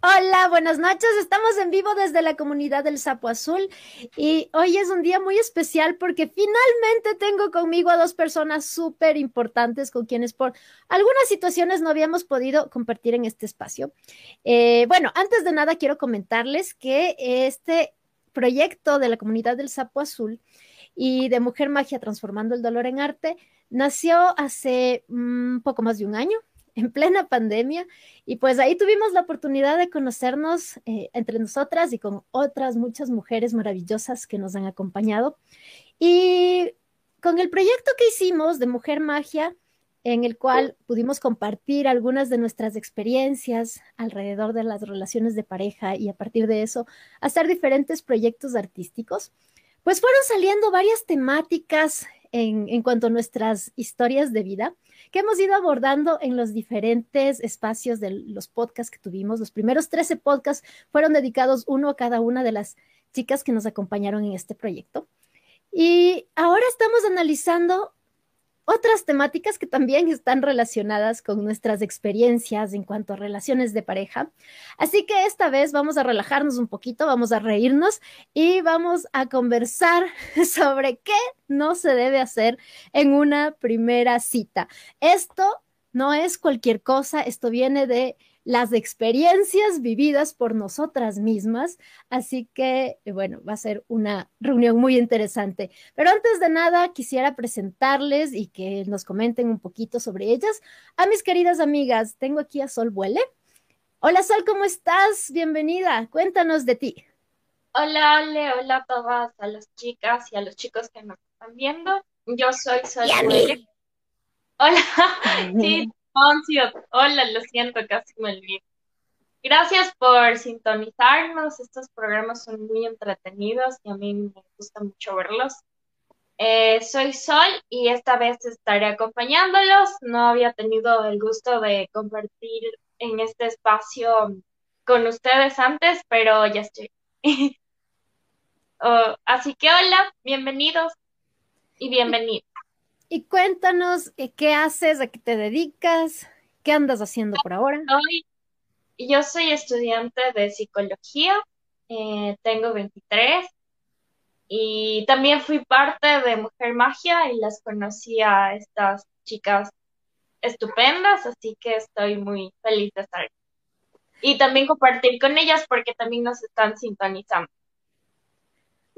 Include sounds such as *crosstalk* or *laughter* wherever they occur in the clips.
Hola, buenas noches. Estamos en vivo desde la comunidad del Sapo Azul y hoy es un día muy especial porque finalmente tengo conmigo a dos personas súper importantes con quienes por algunas situaciones no habíamos podido compartir en este espacio. Eh, bueno, antes de nada quiero comentarles que este proyecto de la comunidad del Sapo Azul y de Mujer Magia Transformando el Dolor en Arte nació hace un mm, poco más de un año en plena pandemia y pues ahí tuvimos la oportunidad de conocernos eh, entre nosotras y con otras muchas mujeres maravillosas que nos han acompañado. Y con el proyecto que hicimos de Mujer Magia, en el cual pudimos compartir algunas de nuestras experiencias alrededor de las relaciones de pareja y a partir de eso hacer diferentes proyectos artísticos, pues fueron saliendo varias temáticas en, en cuanto a nuestras historias de vida que hemos ido abordando en los diferentes espacios de los podcasts que tuvimos. Los primeros 13 podcasts fueron dedicados uno a cada una de las chicas que nos acompañaron en este proyecto. Y ahora estamos analizando otras temáticas que también están relacionadas con nuestras experiencias en cuanto a relaciones de pareja. Así que esta vez vamos a relajarnos un poquito, vamos a reírnos y vamos a conversar *laughs* sobre qué no se debe hacer en una primera cita. Esto no es cualquier cosa, esto viene de las experiencias vividas por nosotras mismas. Así que, bueno, va a ser una reunión muy interesante. Pero antes de nada, quisiera presentarles y que nos comenten un poquito sobre ellas a mis queridas amigas. Tengo aquí a Sol Buele. Hola Sol, ¿cómo estás? Bienvenida. Cuéntanos de ti. Hola Ale, hola a todas, a las chicas y a los chicos que nos están viendo. Yo soy Sol Buele. Hola, *laughs* sí, Hola, lo siento, casi me olvidé. Gracias por sintonizarnos. Estos programas son muy entretenidos y a mí me gusta mucho verlos. Eh, soy Sol y esta vez estaré acompañándolos. No había tenido el gusto de compartir en este espacio con ustedes antes, pero ya estoy. *laughs* Oh, así que hola, bienvenidos y bienvenidos. Y cuéntanos eh, qué haces, a qué te dedicas, qué andas haciendo por ahora. yo soy estudiante de psicología, eh, tengo 23 y también fui parte de Mujer Magia y las conocí a estas chicas estupendas, así que estoy muy feliz de estar aquí. Y también compartir con ellas porque también nos están sintonizando.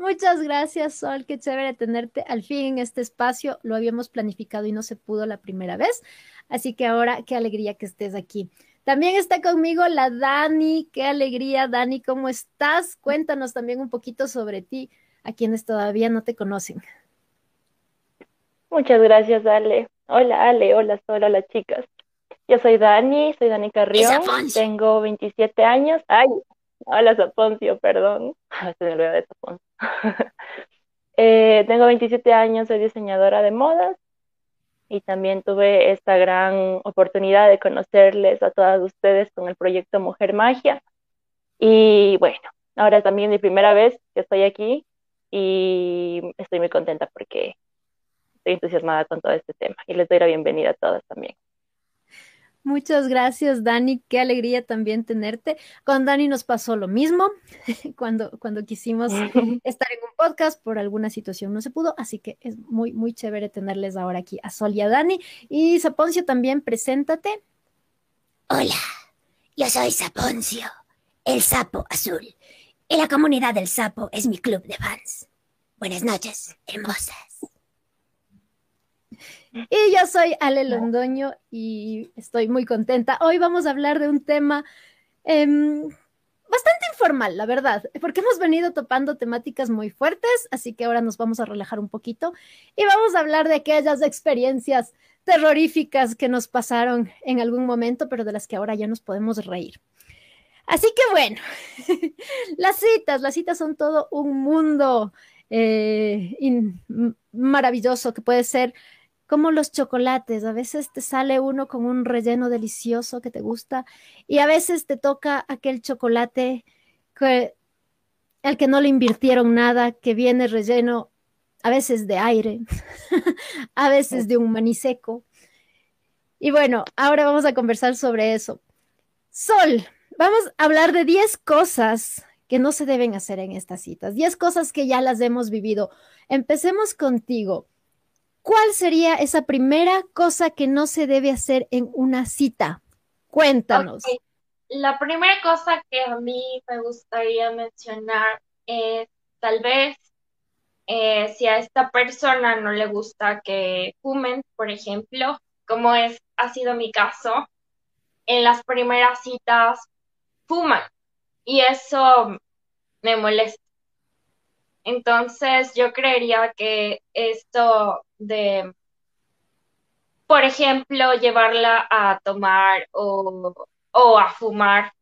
Muchas gracias, Sol. Qué chévere tenerte al fin en este espacio. Lo habíamos planificado y no se pudo la primera vez. Así que ahora, qué alegría que estés aquí. También está conmigo la Dani. Qué alegría, Dani. ¿Cómo estás? Cuéntanos también un poquito sobre ti, a quienes todavía no te conocen. Muchas gracias, Ale. Hola, Ale. Hola, Sol. Hola, chicas. Yo soy Dani, soy Dani Carrión. Tengo 27 años. Ay, *laughs* hola, Saponcio, perdón. *laughs* Se me de Saponcio. *laughs* Eh, tengo 27 años, soy diseñadora de modas y también tuve esta gran oportunidad de conocerles a todas ustedes con el proyecto Mujer Magia. Y bueno, ahora también mi primera vez que estoy aquí y estoy muy contenta porque estoy entusiasmada con todo este tema y les doy la bienvenida a todas también. Muchas gracias, Dani. Qué alegría también tenerte. Con Dani nos pasó lo mismo *laughs* cuando, cuando quisimos *laughs* estar en un podcast, por alguna situación no se pudo, así que es muy, muy chévere tenerles ahora aquí a Sol y a Dani. Y Saponcio también, preséntate. Hola, yo soy Saponcio, el sapo azul. Y la comunidad del sapo es mi club de fans. Buenas noches, hermosas. Y yo soy Ale Londoño y estoy muy contenta. Hoy vamos a hablar de un tema em, bastante informal, la verdad, porque hemos venido topando temáticas muy fuertes, así que ahora nos vamos a relajar un poquito y vamos a hablar de aquellas experiencias terroríficas que nos pasaron en algún momento, pero de las que ahora ya nos podemos reír. Así que bueno, *laughs* las citas, las citas son todo un mundo eh, maravilloso que puede ser como los chocolates, a veces te sale uno con un relleno delicioso que te gusta y a veces te toca aquel chocolate que, al que no le invirtieron nada, que viene relleno a veces de aire, *laughs* a veces de un maní seco. Y bueno, ahora vamos a conversar sobre eso. Sol, Vamos a hablar de 10 cosas que no se deben hacer en estas citas, 10 cosas que ya las hemos vivido. Empecemos contigo. ¿Cuál sería esa primera cosa que no se debe hacer en una cita? Cuéntanos. La primera cosa que a mí me gustaría mencionar es tal vez eh, si a esta persona no le gusta que fumen, por ejemplo, como es, ha sido mi caso, en las primeras citas fuman y eso me molesta. Entonces yo creería que esto de, por ejemplo, llevarla a tomar o, o a fumar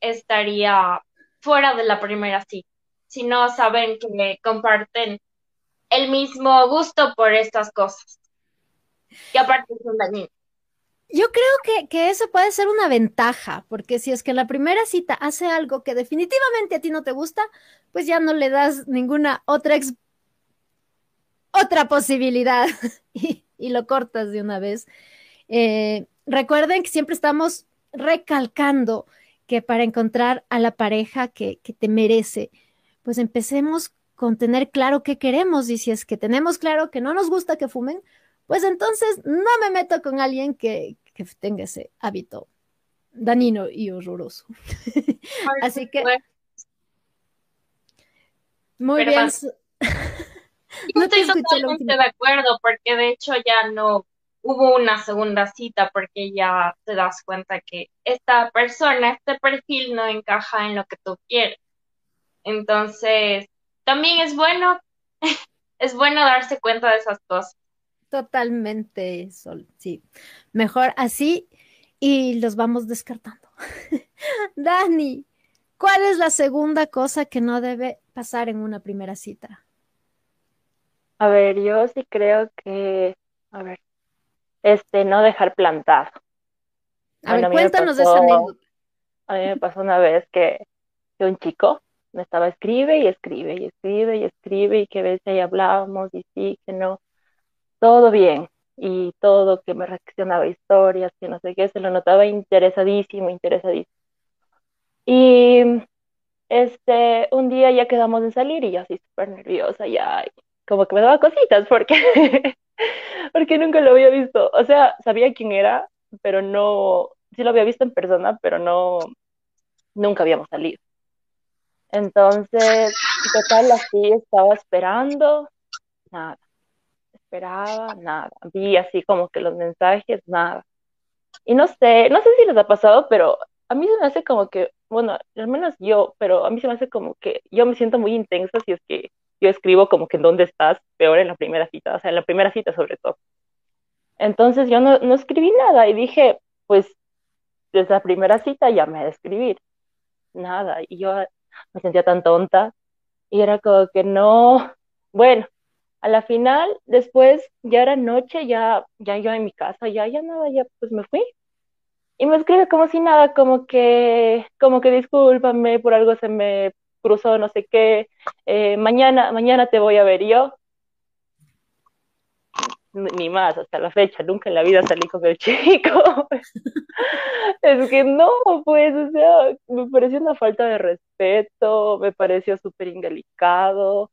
estaría fuera de la primera cita. Si no saben que comparten el mismo gusto por estas cosas. Y aparte son dañinos. Yo creo que, eso puede ser una ventaja, porque si es que la primera cita hace algo que definitivamente a ti no te gusta, pues ya no le das ninguna otra, otra posibilidad *laughs* y, lo cortas de una vez. Eh, recuerden que siempre estamos recalcando que para encontrar a la pareja que, que te merece, pues empecemos con tener claro qué queremos y si es que tenemos claro que no nos gusta que fumen, pues entonces no me meto con alguien que, tenga ese hábito danino y horroroso. *laughs* Así que... Muy bien. No estoy totalmente de acuerdo porque de hecho ya no hubo una segunda cita porque ya te das cuenta que esta persona, este perfil no encaja en lo que tú quieres. Entonces, también es bueno, *laughs* es bueno darse cuenta de esas cosas. Totalmente, Sol, sí. Mejor así y los vamos descartando. *laughs* Dani, ¿cuál es la segunda cosa que no debe pasar en una primera cita? A ver, yo sí creo que, a ver, este, no dejar plantado. A ver, cuéntanos esa anécdota. A mí me pasó una vez que, que un chico me estaba escribe y escribe y escribe y escribe y que a veces ahí hablábamos y sí, que no todo bien y todo que me reaccionaba historias, que no sé qué, se lo notaba interesadísimo, interesadísimo. Y este, un día ya quedamos en salir y yo así súper nerviosa, ya como que me daba cositas porque, *laughs* porque nunca lo había visto. O sea, sabía quién era, pero no, sí lo había visto en persona, pero no, nunca habíamos salido. Entonces, total, así estaba esperando, nada esperaba, nada. Vi así como que los mensajes, nada. Y no sé, no sé si les ha pasado, pero a mí se me hace como que, bueno, al menos yo, pero a mí se me hace como que yo me siento muy intensa si es que yo escribo como que en dónde estás, peor en la primera cita, o sea, en la primera cita sobre todo. Entonces yo no, no escribí nada y dije, pues desde la primera cita ya me de escribir. Nada. Y yo me sentía tan tonta y era como que no, bueno, a la final, después ya era noche, ya, ya yo en mi casa, ya, ya nada, ya pues me fui. Y me escribe como si nada, como que, como que discúlpame, por algo se me cruzó, no sé qué, eh, mañana, mañana te voy a ver yo. Ni más, hasta la fecha, nunca en la vida salí con el *laughs* chico. es que no, pues, o sea, me pareció una falta de respeto, me pareció súper indelicado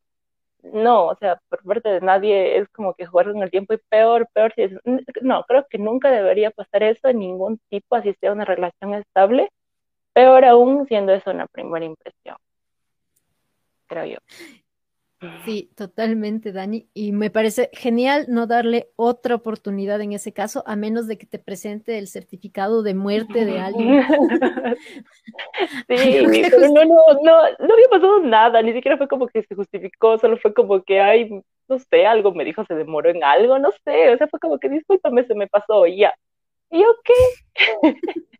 no, o sea, por parte de nadie es como que jugar con el tiempo y peor, peor si es, no, creo que nunca debería pasar eso en ningún tipo, así sea una relación estable, peor aún siendo eso una primera impresión, creo yo. Sí, totalmente, Dani. Y me parece genial no darle otra oportunidad en ese caso, a menos de que te presente el certificado de muerte de alguien. *laughs* Sí, pero no, no, no, no había pasado nada, ni siquiera fue como que se justificó, solo fue como que, ay, no sé, algo me dijo, se demoró en algo, no sé, o sea, fue como que discúlpame, se me pasó y ya. ¿Y yo qué? *laughs*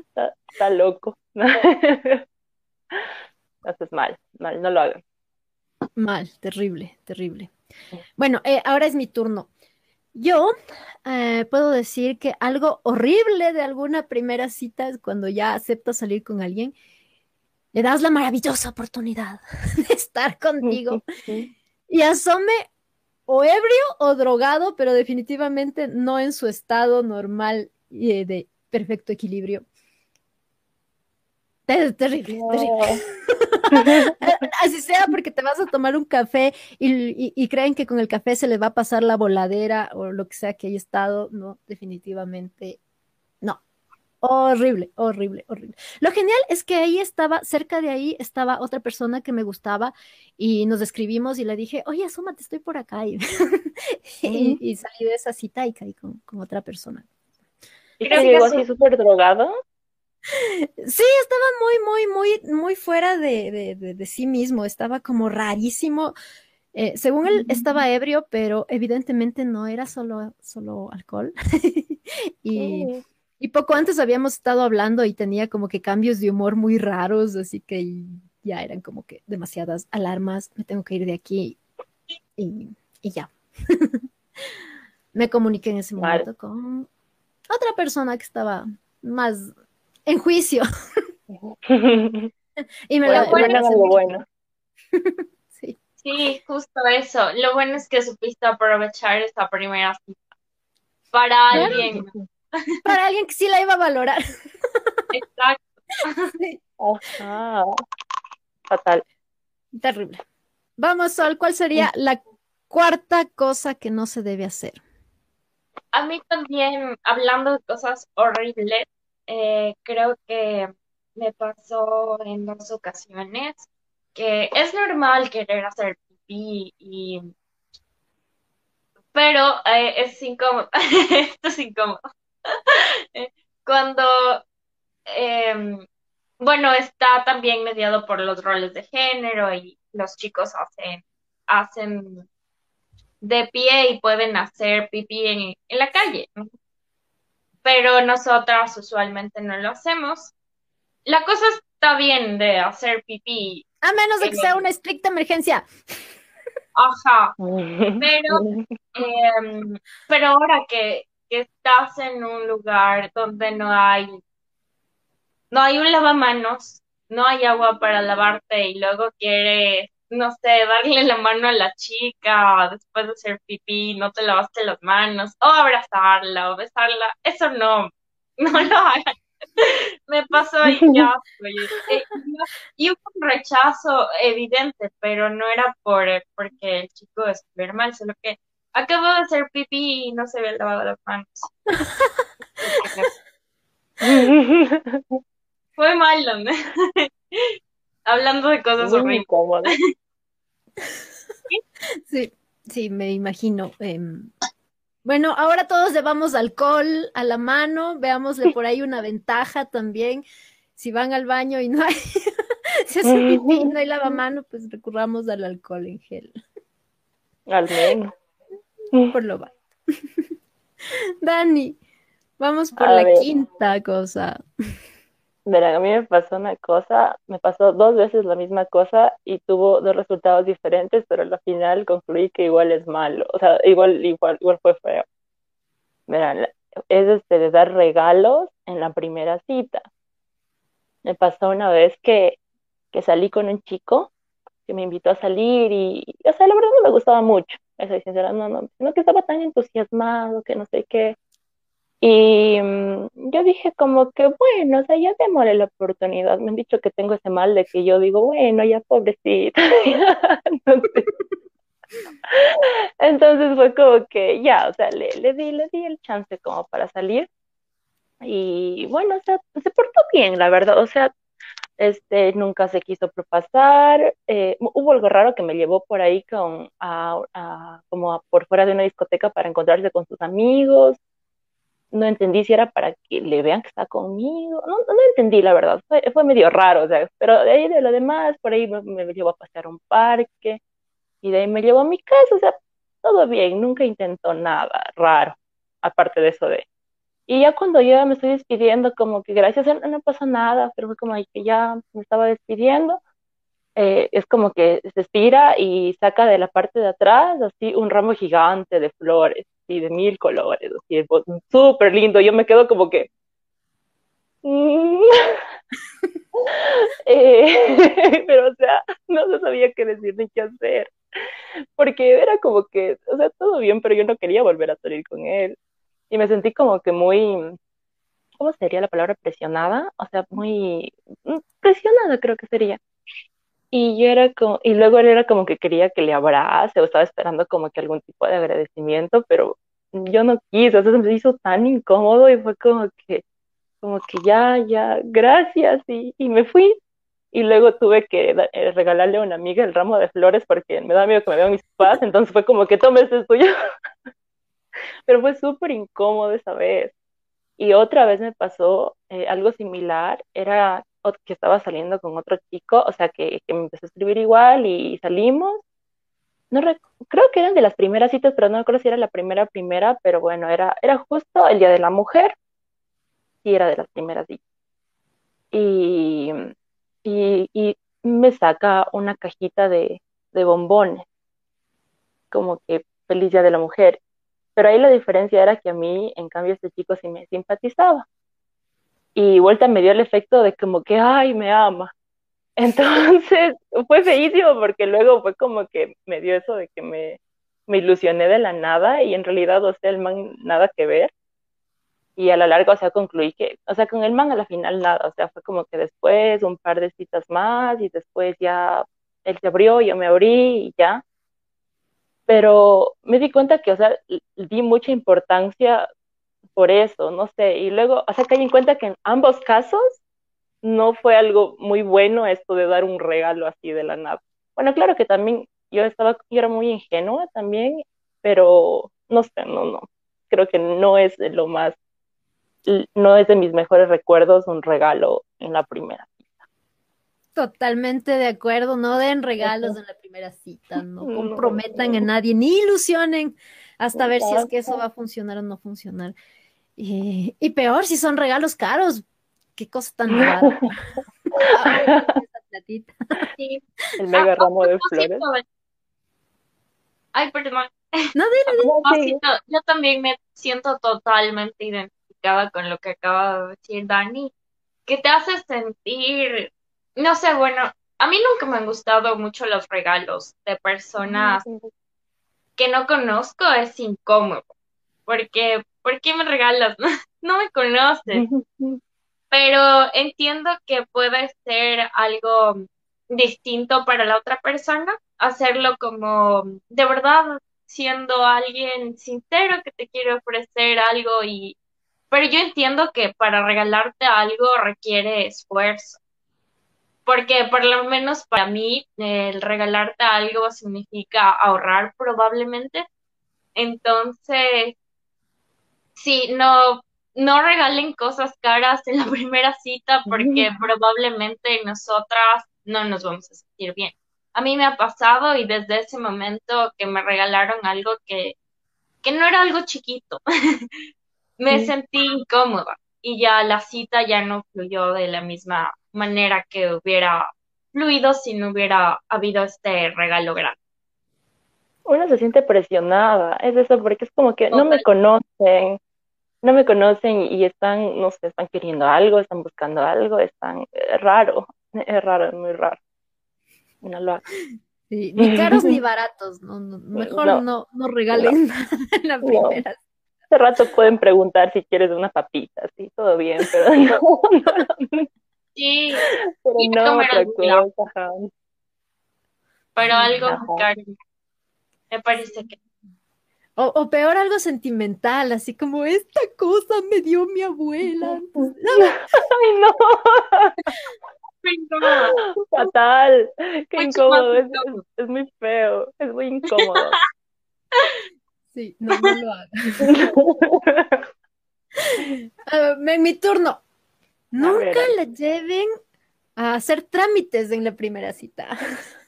está, está loco. *laughs* Haces mal, mal, no lo hagan. Mal, terrible, terrible. Bueno, eh, ahora es mi turno. Yo eh, puedo decir que algo horrible de alguna primera cita es cuando ya aceptas salir con alguien, le das la maravillosa oportunidad *laughs* de estar contigo *laughs* y asome o ebrio o drogado, pero definitivamente no en su estado normal y de perfecto equilibrio. Terrible, terrible. *laughs* Así sea porque te vas a tomar un café y, creen que con el café se le va a pasar la voladera o lo que sea que haya estado. No, definitivamente no. Horrible, horrible, horrible. Lo genial es que ahí estaba, cerca de ahí estaba otra persona que me gustaba y nos escribimos y le dije, oye, asómate, estoy por acá. Y, *laughs* y, salí de esa cita y caí con, otra persona. ¿Y que llegó así súper drogado? Sí, estaba muy, muy, muy, muy fuera de, sí mismo, estaba como rarísimo. Eh, según él, estaba ebrio, pero evidentemente no era solo, solo alcohol. *laughs* y, poco antes habíamos estado hablando y tenía como que cambios de humor muy raros, así que ya eran como que demasiadas alarmas, me tengo que ir de aquí y, ya. *laughs* me comuniqué en ese momento con otra persona que estaba más en juicio. *laughs* y me la bueno, algo bueno. *laughs* sí. sí, justo eso. Lo bueno es que supiste aprovechar esta primera cita. Para alguien. Para alguien que sí la iba a valorar. Exacto. *laughs* Fatal. Terrible. Vamos, Sol, ¿cuál sería la cuarta cosa que no se debe hacer? A mí también, hablando de cosas horribles, eh, creo que me pasó en dos ocasiones que es normal querer hacer pipí y pero eh, es incómodo *laughs* esto es incómodo. Cuando em, bueno está también mediado por los roles de género y los chicos hacen hacen de pie y pueden hacer pipí en, en la calle pero nosotras usualmente no lo hacemos. La cosa está bien de hacer pipí. A menos de que sea una estricta emergencia. Ajá. *laughs* Pero, em, pero ahora que, que, estás en un lugar donde no hay, no hay un lavamanos, no hay agua para lavarte y luego quieres no sé, darle la mano a la chica después de hacer pipí, no te lavaste las manos, o abrazarla, o besarla, eso no, *laughs* no lo hagan. Me pasó y *laughs* ya, eh, y hubo un rechazo evidente, pero no era por porque el chico estuviera mal, solo que acabo de hacer pipí y no se había lavado las manos. *laughs* Fue malo, ¿no? Hablando de cosas horribles. *laughs* Sí, sí, me imagino. Em, bueno, ahora todos llevamos alcohol a la mano, veámosle por ahí una ventaja también. Si van al baño y no hay, *laughs* si pipí no hay lavamano, pues recurramos al alcohol en gel. Al menos. *laughs* Por lo bajo. Dani, vamos por la quinta cosa. Verán, a mí me pasó una cosa, me pasó dos veces la misma cosa y tuvo dos resultados diferentes, pero al final concluí que igual es malo, o sea, igual, igual, igual fue feo. Verán, es este de dar regalos en la primera cita. Me pasó una vez que, que salí con un chico que me invitó a salir y, o sea, la verdad no me gustaba mucho, eso sincera, no, no, sino que estaba tan entusiasmado que no sé qué y mm, yo dije como que, bueno, o sea, ya démosle la oportunidad. Me han dicho que tengo ese mal de que yo digo, bueno, ya pobrecita. *laughs* *laughs* entonces, fue como que ya, o sea, le, le, di, le di el chance como para salir. Y bueno, o sea, se portó bien, la verdad. O sea, este, nunca se quiso propasar. Eh, hubo algo raro que me llevó por ahí con, como por fuera de una discoteca para encontrarse con sus amigos no entendí si era para que le vean que está conmigo, no, no entendí la verdad, fue, fue medio raro, o sea, pero de ahí de lo demás, por ahí me, me, llevó a pasear a un parque y de ahí me llevó a mi casa, o sea, todo bien, nunca intentó nada raro, aparte de eso de... Y ya cuando yo me estoy despidiendo, como que gracias, no, no pasa nada, pero fue como que ya me estaba despidiendo, eh, es como que se estira y saca de la parte de atrás así un ramo gigante de flores y de mil colores, así súper lindo. Yo me quedo como que mm". *laughs* eh, *laughs* pero o sea, no sabía qué decir ni qué hacer, porque era como que, o sea, todo bien, pero yo no quería volver a salir con él y me sentí como que muy ¿cómo sería la palabra presionada? O sea, muy, mm, presionada creo que sería. Y yo era como, y luego él era como que quería que le abrace o estaba esperando como que algún tipo de agradecimiento, pero yo no quise, entonces me hizo tan incómodo y fue como que, como que ya, ya, gracias, y, y me fui. Y luego tuve que eh, regalarle a una amiga el ramo de flores porque me da miedo que me vean mis papás, entonces fue como que tome este tuyo. *laughs* pero fue súper incómodo esa vez. Y otra vez me pasó eh, algo similar, era que estaba saliendo con otro chico, o sea, que, me empezó a escribir igual y salimos. No creo que eran de las primeras citas, pero no recuerdo si era la primera primera, pero bueno, era, era justo el Día de la Mujer, y era de las primeras citas. Y, y, me saca una cajita de, de bombones, como que feliz Día de la Mujer. Pero ahí la diferencia era que a mí, en cambio, este chico sí me simpatizaba. Y vuelta me dio el efecto de como que, ay, me ama. *laughs* Entonces fue feísimo porque luego fue como que me dio eso de que me, me ilusioné de la nada y en realidad, o sea, el man nada que ver. Y a la larga, o sea, concluí que, o sea, con el man a la final nada, o sea, fue como que después un par de citas más y después ya él se abrió, yo me abrí y ya pero me di cuenta que, o sea, di mucha importancia por eso, no sé, y luego, o sea, caí en cuenta que en ambos casos no fue algo muy bueno esto de dar un regalo así de la nada. Bueno, claro que también yo estaba, yo era muy ingenua también, pero no sé, no, no, creo que no es lo más, no es de mis mejores recuerdos un regalo en la primera. Totalmente de acuerdo, no den regalos en la primera cita, no comprometan a nadie, ni ilusionen hasta ver si es que eso va a funcionar o no funcionar. Y, peor si son regalos caros, qué cosa tan *laughs* rara. *laughs* El mega ramo de flores. Ay, perdón. No, dile, Yo también me siento totalmente identificada con lo que acaba de decir Dani, que te hace sentir no sé, bueno, a mí nunca me han gustado mucho los regalos de personas que no conozco, es incómodo, porque, ¿por qué me regalas? *laughs* no me conoces. Pero entiendo que puede ser algo distinto para la otra persona, hacerlo como de verdad siendo alguien sincero que te quiere ofrecer algo y pero yo entiendo que para regalarte algo requiere esfuerzo porque por lo menos para mí el regalarte algo significa ahorrar probablemente. Entonces, sí, no, no regalen cosas caras en la *laughs* primera cita porque probablemente nosotras no nos vamos a sentir bien. A mí me ha pasado y desde ese momento que me regalaron algo que, que no era algo chiquito, *laughs* me sentí incómoda y ya la cita ya no fluyó de la misma manera que hubiera fluido si no hubiera habido este regalo grande. Uno se siente presionada, es eso, porque es como que no me conocen, no me conocen y están, no sé, están queriendo algo, están buscando algo, están es raro, *laughs* es raro, es muy raro. No lo *laughs* ni caros ni baratos, no, mejor no, no, regalen *laughs* nada en la primera. Hace rato pueden preguntar si quieres una papita, sí, todo bien, pero no, no, Sí, pero no otra cosa. Pero algo caro. Me parece que. O, o, peor algo sentimental, así como esta cosa me dio mi abuela. Ay, no. Fatal. Qué incómodo. Es, es, muy feo. Es muy incómodo. Sí, no, no lo hagas. *laughs* uh, mi turno. Nunca la lleven a hacer trámites en la primera cita. *laughs*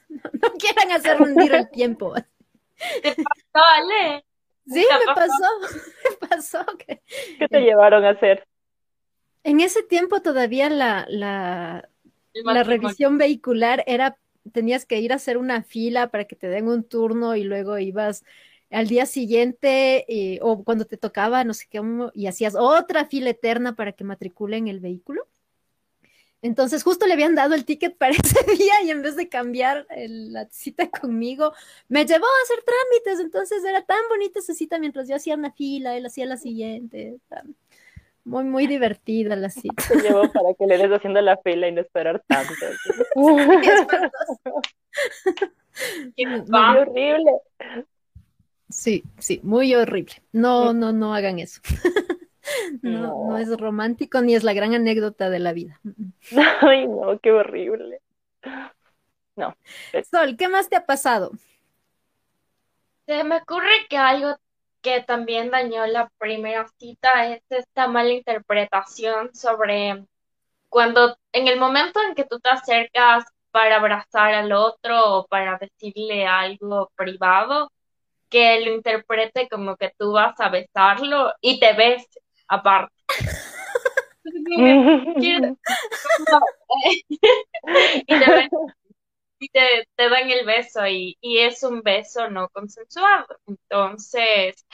No, quieran hacer hundir el tiempo. *laughs* ¿Te pasó, Ale? Sí, me pasó. *laughs* Me pasó. Que... ¿Qué te llevaron a hacer? En ese tiempo todavía la, la, la revisión vehicular era, tenías que ir a hacer una fila para que te den un turno y luego ibas al día siguiente eh, o cuando te tocaba, no sé qué, y hacías otra fila eterna para que matriculen el vehículo. Entonces justo le habían dado el ticket para *laughs* ese día y en vez de cambiar la cita conmigo, me llevó a hacer trámites. Entonces era tan bonita esa cita mientras yo hacía una fila, él hacía la siguiente. muy, muy *laughs* divertida la cita. Te llevo para que le des haciendo la fila y no esperar tanto. *laughs* muy horrible. Sí, sí, muy horrible. No, no, no hagan eso. *laughs* No, no, es romántico ni es la gran anécdota de la vida. *laughs* Ay, no, qué horrible. No. Sol, ¿qué más te ha pasado? Se me ocurre que algo que también dañó la primera cita es esta mala interpretación sobre cuando en el momento en que tú te acercas para abrazar al otro o para decirle algo privado, que lo interprete como que tú vas a besarlo y te ves aparte. *laughs* y te, te, dan el beso y, y, es un beso no consensuado. Entonces,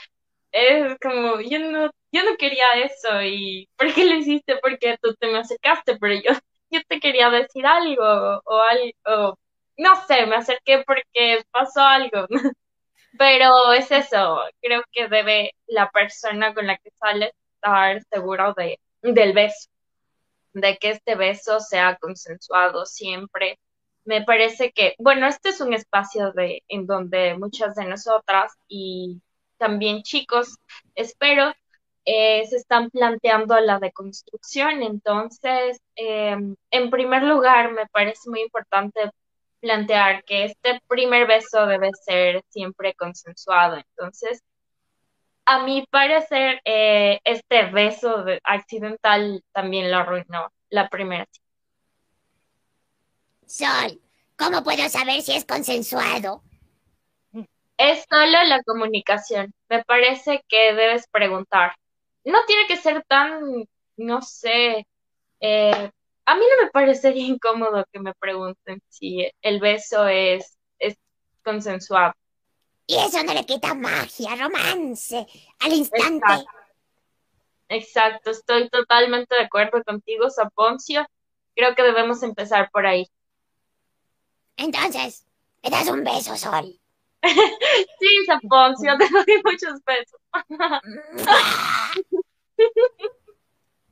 es como, yo no, yo no quería eso y ¿por qué lo hiciste? Porque tú te me acercaste, pero yo, yo te quería decir algo o algo, no sé, me acerqué porque pasó algo. *laughs* Pero es eso, creo que debe la persona con la que sale estar seguro de, del beso, de que este beso sea consensuado siempre. Me parece que, bueno, este es un espacio de, en donde muchas de nosotras y también chicos, espero, eh, se están planteando la deconstrucción. Entonces, em, en primer lugar, me parece muy importante plantear que este primer beso debe ser siempre consensuado. Entonces, a mi parecer, eh, este beso accidental también lo arruinó la primera cita. Sol, ¿cómo puedo saber si es consensuado? Es solo la comunicación. Me parece que debes preguntar. No tiene que ser tan, no sé, eh, a mí no me parecería *laughs* incómodo que me pregunten si el beso es, es consensuado. Y eso no le quita magia, romance, al instante. Exacto. estoy totalmente de acuerdo contigo, Saponcio. Creo que debemos empezar por ahí. Entonces, ¿me das un beso, Sol? *laughs* sí, Saponcio, te doy muchos besos.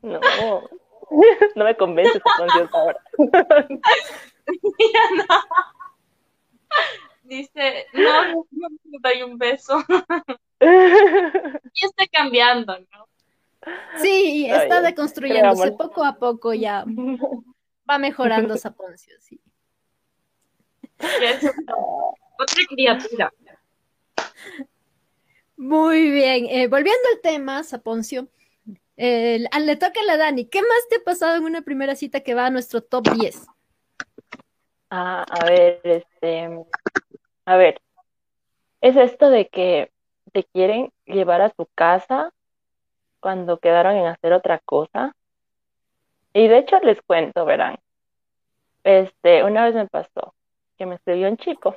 no, no me convences, Saponcio, ahora. *laughs* no. Dice, no, no me doy un beso. *laughs* y está cambiando, ¿no? Sí, está deconstruyéndose poco a poco ya. Va mejorando *laughs* Saponcio, sí. Otra criatura. Muy bien. Eh, volviendo al tema, Saponcio, eh, le toca a la Dani. ¿Qué más te ha pasado en una primera cita que va a nuestro top 10? Ah, a ver, este, a ver, es esto de que te quieren llevar a su casa cuando quedaron en hacer otra cosa. Y de hecho les cuento, verán. Este, una vez me pasó que me escribió un chico.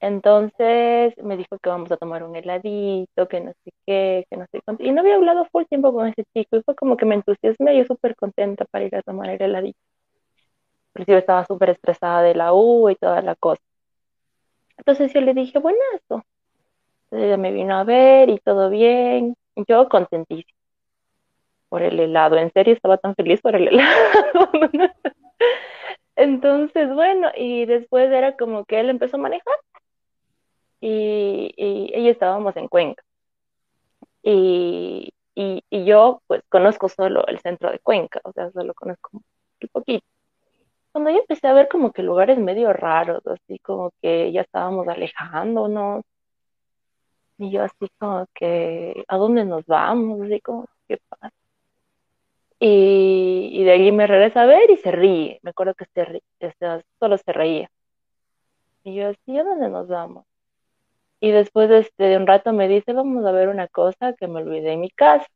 Entonces me dijo que vamos a tomar un heladito, que no sé qué, que no sé cuánto. Y no había hablado full tiempo con ese chico y fue como que me entusiasmé, yo súper contenta para ir a tomar el heladito. Inclusive estaba súper estresada de la U y toda la cosa. Entonces yo le dije, bueno, Entonces ella me vino a ver y todo bien. Yo contentísima por el helado. En serio, estaba tan feliz por el *laughs* helado. Entonces, bueno, y después era como que él empezó a manejar y, y ella estábamos en Cuenca. Y, y, y, yo pues conozco solo el centro de Cuenca, o sea, solo conozco un poquito cuando yo empecé a ver como que lugares medio raros, así como que ya estábamos alejándonos, y yo así como que, ¿a dónde nos vamos? Así como, ¿qué pasa? Y, de ahí me regresa a ver y se ríe, me acuerdo que se ríe, solo se reía. Y yo así, ¿a dónde nos vamos? Y después de, este, de un rato me dice, vamos a ver una cosa que me olvidé en mi casa.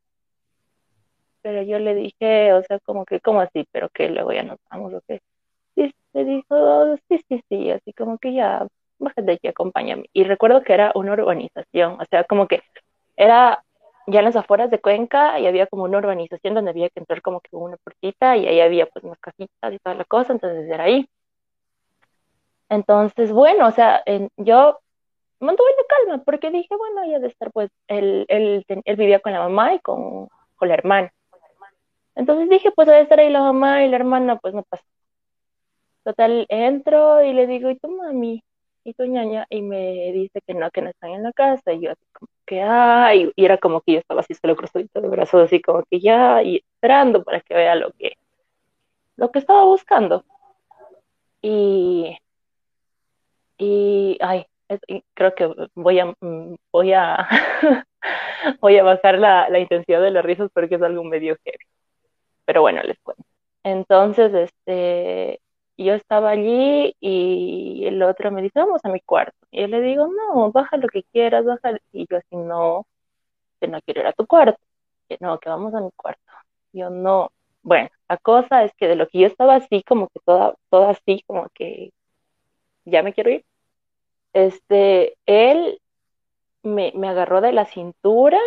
Pero yo le dije, o sea, como que, ¿cómo así? Pero que luego ya nos vamos, ¿o qué? Y me dijo, sí, sí, sí, así como que ya, bájate aquí, acompáñame. Y recuerdo que era una urbanización, o sea, como que era ya en las afueras de Cuenca y había como una urbanización donde había que entrar como que una puertita y ahí había pues unas casitas y toda la cosa, entonces era ahí. Entonces, bueno, o sea, yo mantuve la calma porque dije, bueno, ya de estar pues, él, él, él, vivía con la mamá y con, con la hermana. Entonces dije, pues debe estar ahí la mamá y la hermana, pues no pasa. Total, entro y le digo, ¿y tu mami? ¿Y tu ñaña? Y me dice que no, que no están en la casa. Y yo así como que, ay, y era como que yo estaba así solo cruzadito de brazos, así como que ya, y esperando para que vea lo que, lo que estaba buscando. Y, y, ay, creo que voy a, mm, voy a, *laughs* voy a bajar la, intensidad de los risas porque es algo medio heavy. Pero bueno, les cuento. Entonces, este, yo estaba allí y el otro me dice, vamos a mi cuarto. Y yo le digo, no, baja lo que quieras, baja. Y yo así, no, que no quiero ir a tu cuarto. No, que vamos a mi cuarto. Yo no. Bueno, la cosa es que de lo que yo estaba así, como que toda, toda así, como que ya me quiero ir. Este, él me, me agarró de la cintura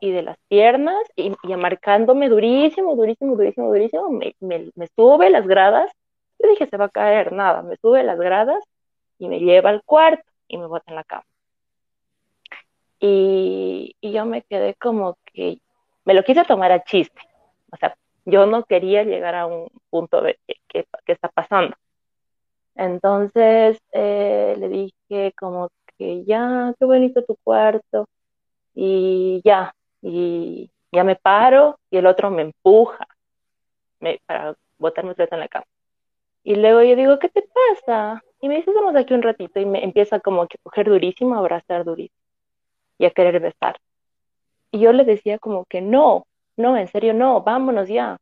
y de las piernas y, y marcándome durísimo, durísimo, durísimo, durísimo, me, me sube las gradas yo dije, se va a caer, nada, me sube las gradas y me lleva al cuarto y me bota en la cama. Y, yo me quedé como que me lo quise tomar a chiste. O sea, yo no quería llegar a un punto de qué está pasando. Entonces eh, le dije como que ya, qué bonito tu cuarto. Y ya, y ya me paro y el otro me empuja me, para botarme otra en la cama. Y luego yo digo, ¿qué te pasa? Y me dice, vamos aquí un ratito. Y me empieza como que a coger durísimo, a abrazar durísimo. Y a querer besar. Y yo le decía como que no, no, en serio, no, vámonos ya.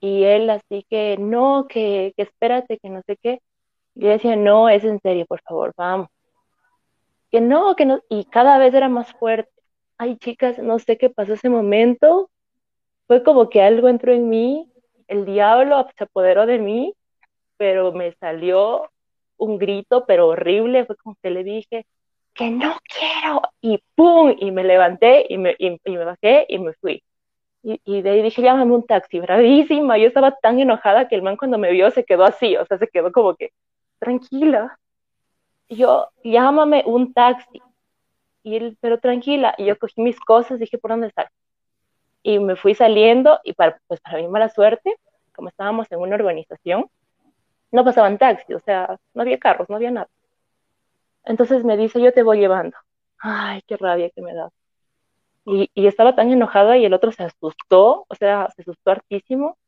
Y él así que, no, que, que espérate, que no sé qué. Y yo decía, no, es en serio, por favor, vamos. Que no, que no. Y cada vez era más fuerte. Ay, chicas, no sé qué pasó ese momento. Fue como que algo entró en mí, el diablo se apoderó de mí pero me salió un grito, pero horrible, fue como que le dije, que no quiero, y ¡pum! Y me levanté y me, y, me bajé y me fui. Y, y, de ahí dije, llámame un taxi, bravísima. Yo estaba tan enojada que el man cuando me vio se quedó así, o sea, se quedó como que, tranquila. Y yo, llámame un taxi. Y él, pero tranquila. Y yo cogí mis cosas, dije, ¿por dónde está? Y me fui saliendo, y para, pues para mi mala suerte, como estábamos en una urbanización, no pasaban taxis, o sea, no había carros, no había nada. Entonces me dice, yo te voy llevando. Ay, qué rabia que me da. Y, estaba tan enojada y el otro se asustó, o sea, se asustó hartísimo.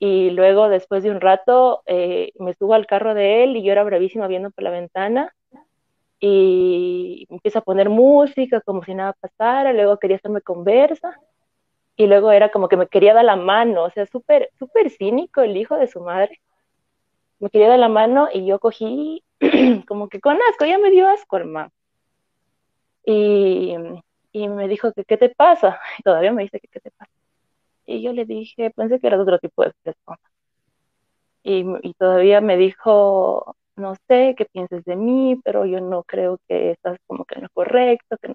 Y luego, después de un rato, eh, me subo al carro de él y yo era bravísima viendo por la ventana y empieza a poner música como si nada pasara, luego quería hacerme conversa y luego era como que me quería dar la mano, o sea, súper, súper cínico el hijo de su madre me quería de la mano y yo cogí *clears throat* como que con asco, ya me dio asco, hermano. Y, y me dijo que qué te pasa, y *laughs* todavía me dice que qué te pasa. Y yo le dije, pensé que era otro tipo de persona. Y, y todavía me dijo, no sé qué pienses de mí, pero yo no creo que estás como que en lo correcto. Que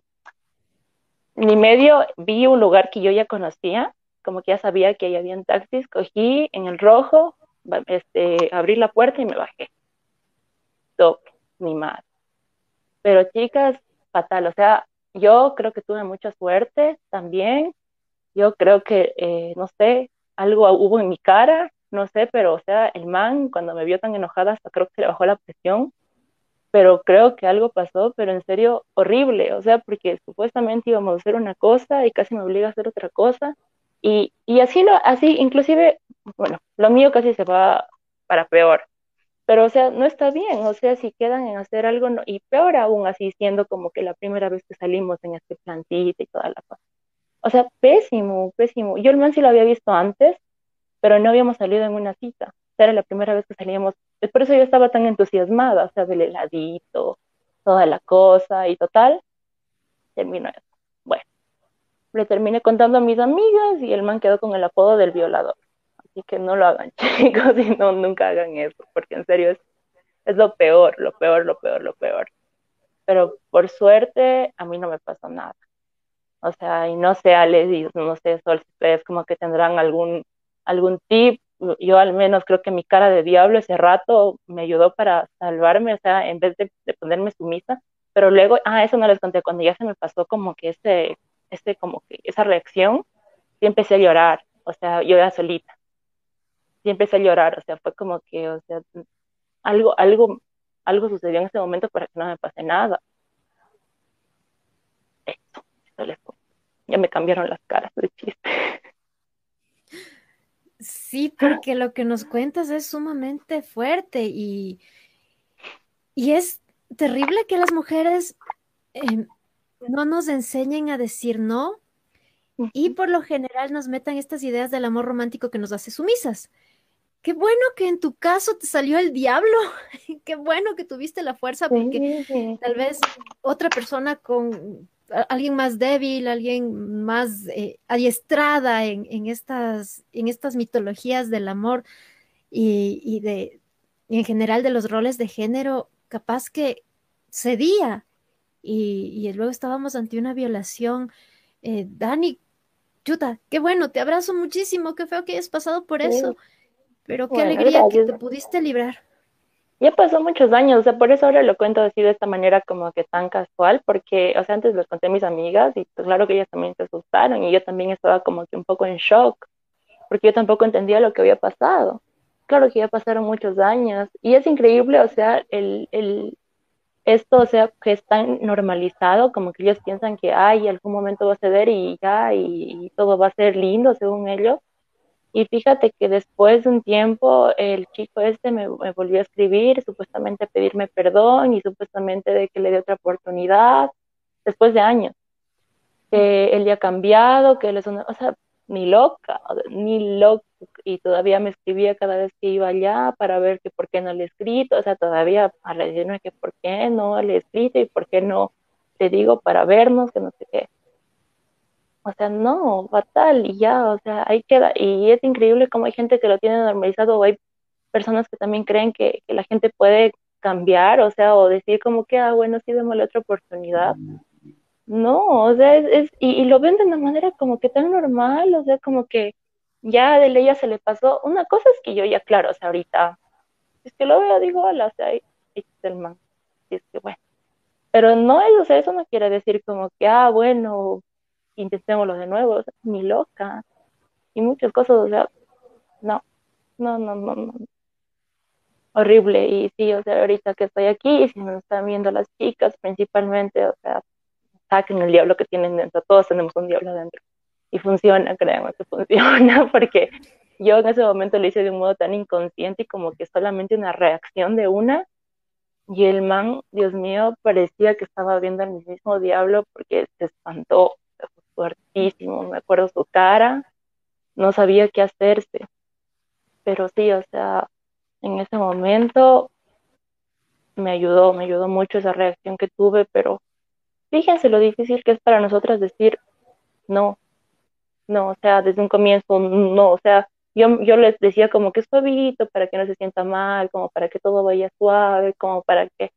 Ni medio vi un lugar que yo ya conocía, como que ya sabía que ahí habían taxis, cogí en el rojo, este, abrí la puerta y me bajé. Toque, ni más. Pero chicas, fatal, o sea, yo creo que tuve mucha suerte también. Yo creo que, eh, no sé, algo hubo en mi cara, no sé, pero, o sea, el man cuando me vio tan enojada, hasta creo que le bajó la presión, pero creo que algo pasó, pero en serio, horrible, o sea, porque supuestamente íbamos a hacer una cosa y casi me obliga a hacer otra cosa, y, y así, lo, así, inclusive bueno, lo mío casi se va para peor. Pero, o sea, no está bien, o sea, si quedan en hacer algo, no, y peor aún así, siendo como que la primera vez que salimos en este plantita y toda la cosa. O sea, pésimo, pésimo. Yo el man sí lo había visto antes, pero no habíamos salido en una cita. era la primera vez que salíamos. Por eso yo estaba tan entusiasmada, o sea, del heladito, toda la cosa, y total, terminó eso. Bueno, le terminé contando a mis amigas y el man quedó con el apodo del violador. Así que no lo hagan, *laughs* chicos, y no, nunca hagan eso, porque en serio es, es lo peor, lo peor, lo peor, lo peor. Pero por suerte, a mí no me pasó nada. O sea, y no sé, Alex, y no sé, Sol, si ustedes como que tendrán algún, algún tip. Yo al menos creo que mi cara de diablo ese rato me ayudó para salvarme, o sea, en vez de, ponerme sumisa. Pero luego, ah, eso no les conté, cuando ya se me pasó como que ese, ese como que esa reacción, sí empecé a llorar, o sea, yo era solita. Sí empecé a llorar, o sea, fue como que, o sea, algo, algo, algo sucedió en ese momento para que no me pase nada. Esto, esto ya me cambiaron las caras de chiste. Sí, porque lo que nos cuentas es sumamente fuerte y, y es terrible que las mujeres em, no nos enseñen a decir no y por lo general nos metan estas ideas del amor romántico que nos hace sumisas. Qué bueno que en tu caso te salió el diablo. *laughs* Qué bueno que tuviste la fuerza porque tal vez otra persona con alguien más débil, alguien más eh, adiestrada en, en, estas, en estas mitologías del amor y, y de en general de los roles de género, capaz que cedía y, y luego estábamos ante una violación. Eh, Dani, chuta, qué bueno, te abrazo muchísimo, qué feo que hayas pasado por eso, pero qué alegría que te pudiste librar. Ya pasó muchos años, o sea, por eso ahora lo cuento así de esta manera como que tan casual, porque, o sea, antes les conté a mis amigas y pues claro que ellas también se asustaron y yo también estaba como que un poco en shock, porque yo tampoco entendía lo que había pasado. Claro que ya pasaron muchos años y es increíble, o sea, el, el, esto, o sea, que es tan normalizado, como que ellos piensan que, ay, algún momento va a ceder y ya, y, todo va a ser lindo según ellos. Y fíjate que después de un tiempo el chico este me, volvió a escribir, supuestamente a pedirme perdón y supuestamente de que le dé otra oportunidad, después de años. Que él ya ha cambiado, que él es una, o sea, ni loca, ni loca, y todavía me escribía cada vez que iba allá para ver que por qué no le he escrito, o sea, todavía para decirme que por qué no le he escrito y por qué no te digo para vernos, que no sé qué. O sea, no, fatal, y ya, o sea, ahí queda, y es increíble cómo hay gente que lo tiene normalizado, o hay personas que también creen que, que la gente puede cambiar, o sea, o decir como que, ah, bueno, sí, démosle otra oportunidad. No, o sea, es, y, lo ven de una manera como que tan normal, o sea, como que ya de ley ya se le pasó. Una cosa es que yo ya, claro, o sea, ahorita, es que lo veo, digo, hola, o sea, es el man, y es que bueno. Pero no es, o sea, eso no quiere decir como que, ah, bueno, intentémoslo de nuevo, ni loca, y muchas cosas, o sea, no, no, no, no, no. Horrible, y sí, o sea, ahorita que estoy aquí, si me están viendo las chicas principalmente, o sea, saquen el diablo que tienen dentro, todos tenemos un diablo dentro. Y funciona, créanme que *laughs* funciona, porque yo en ese momento lo hice de un modo tan inconsciente y como que solamente una reacción de una. Y el man, Dios mío, parecía que estaba viendo al mismo diablo porque se espantó, fuertísimo, me acuerdo su cara, no sabía qué hacerse. Pero sí, o sea, en ese momento me ayudó, me ayudó mucho esa reacción que tuve, pero fíjense lo difícil que es para nosotras decir no, no, o sea, desde un comienzo, no, o sea, yo, yo les decía como que suavito para que no se sienta mal, como para que todo vaya suave, como para que,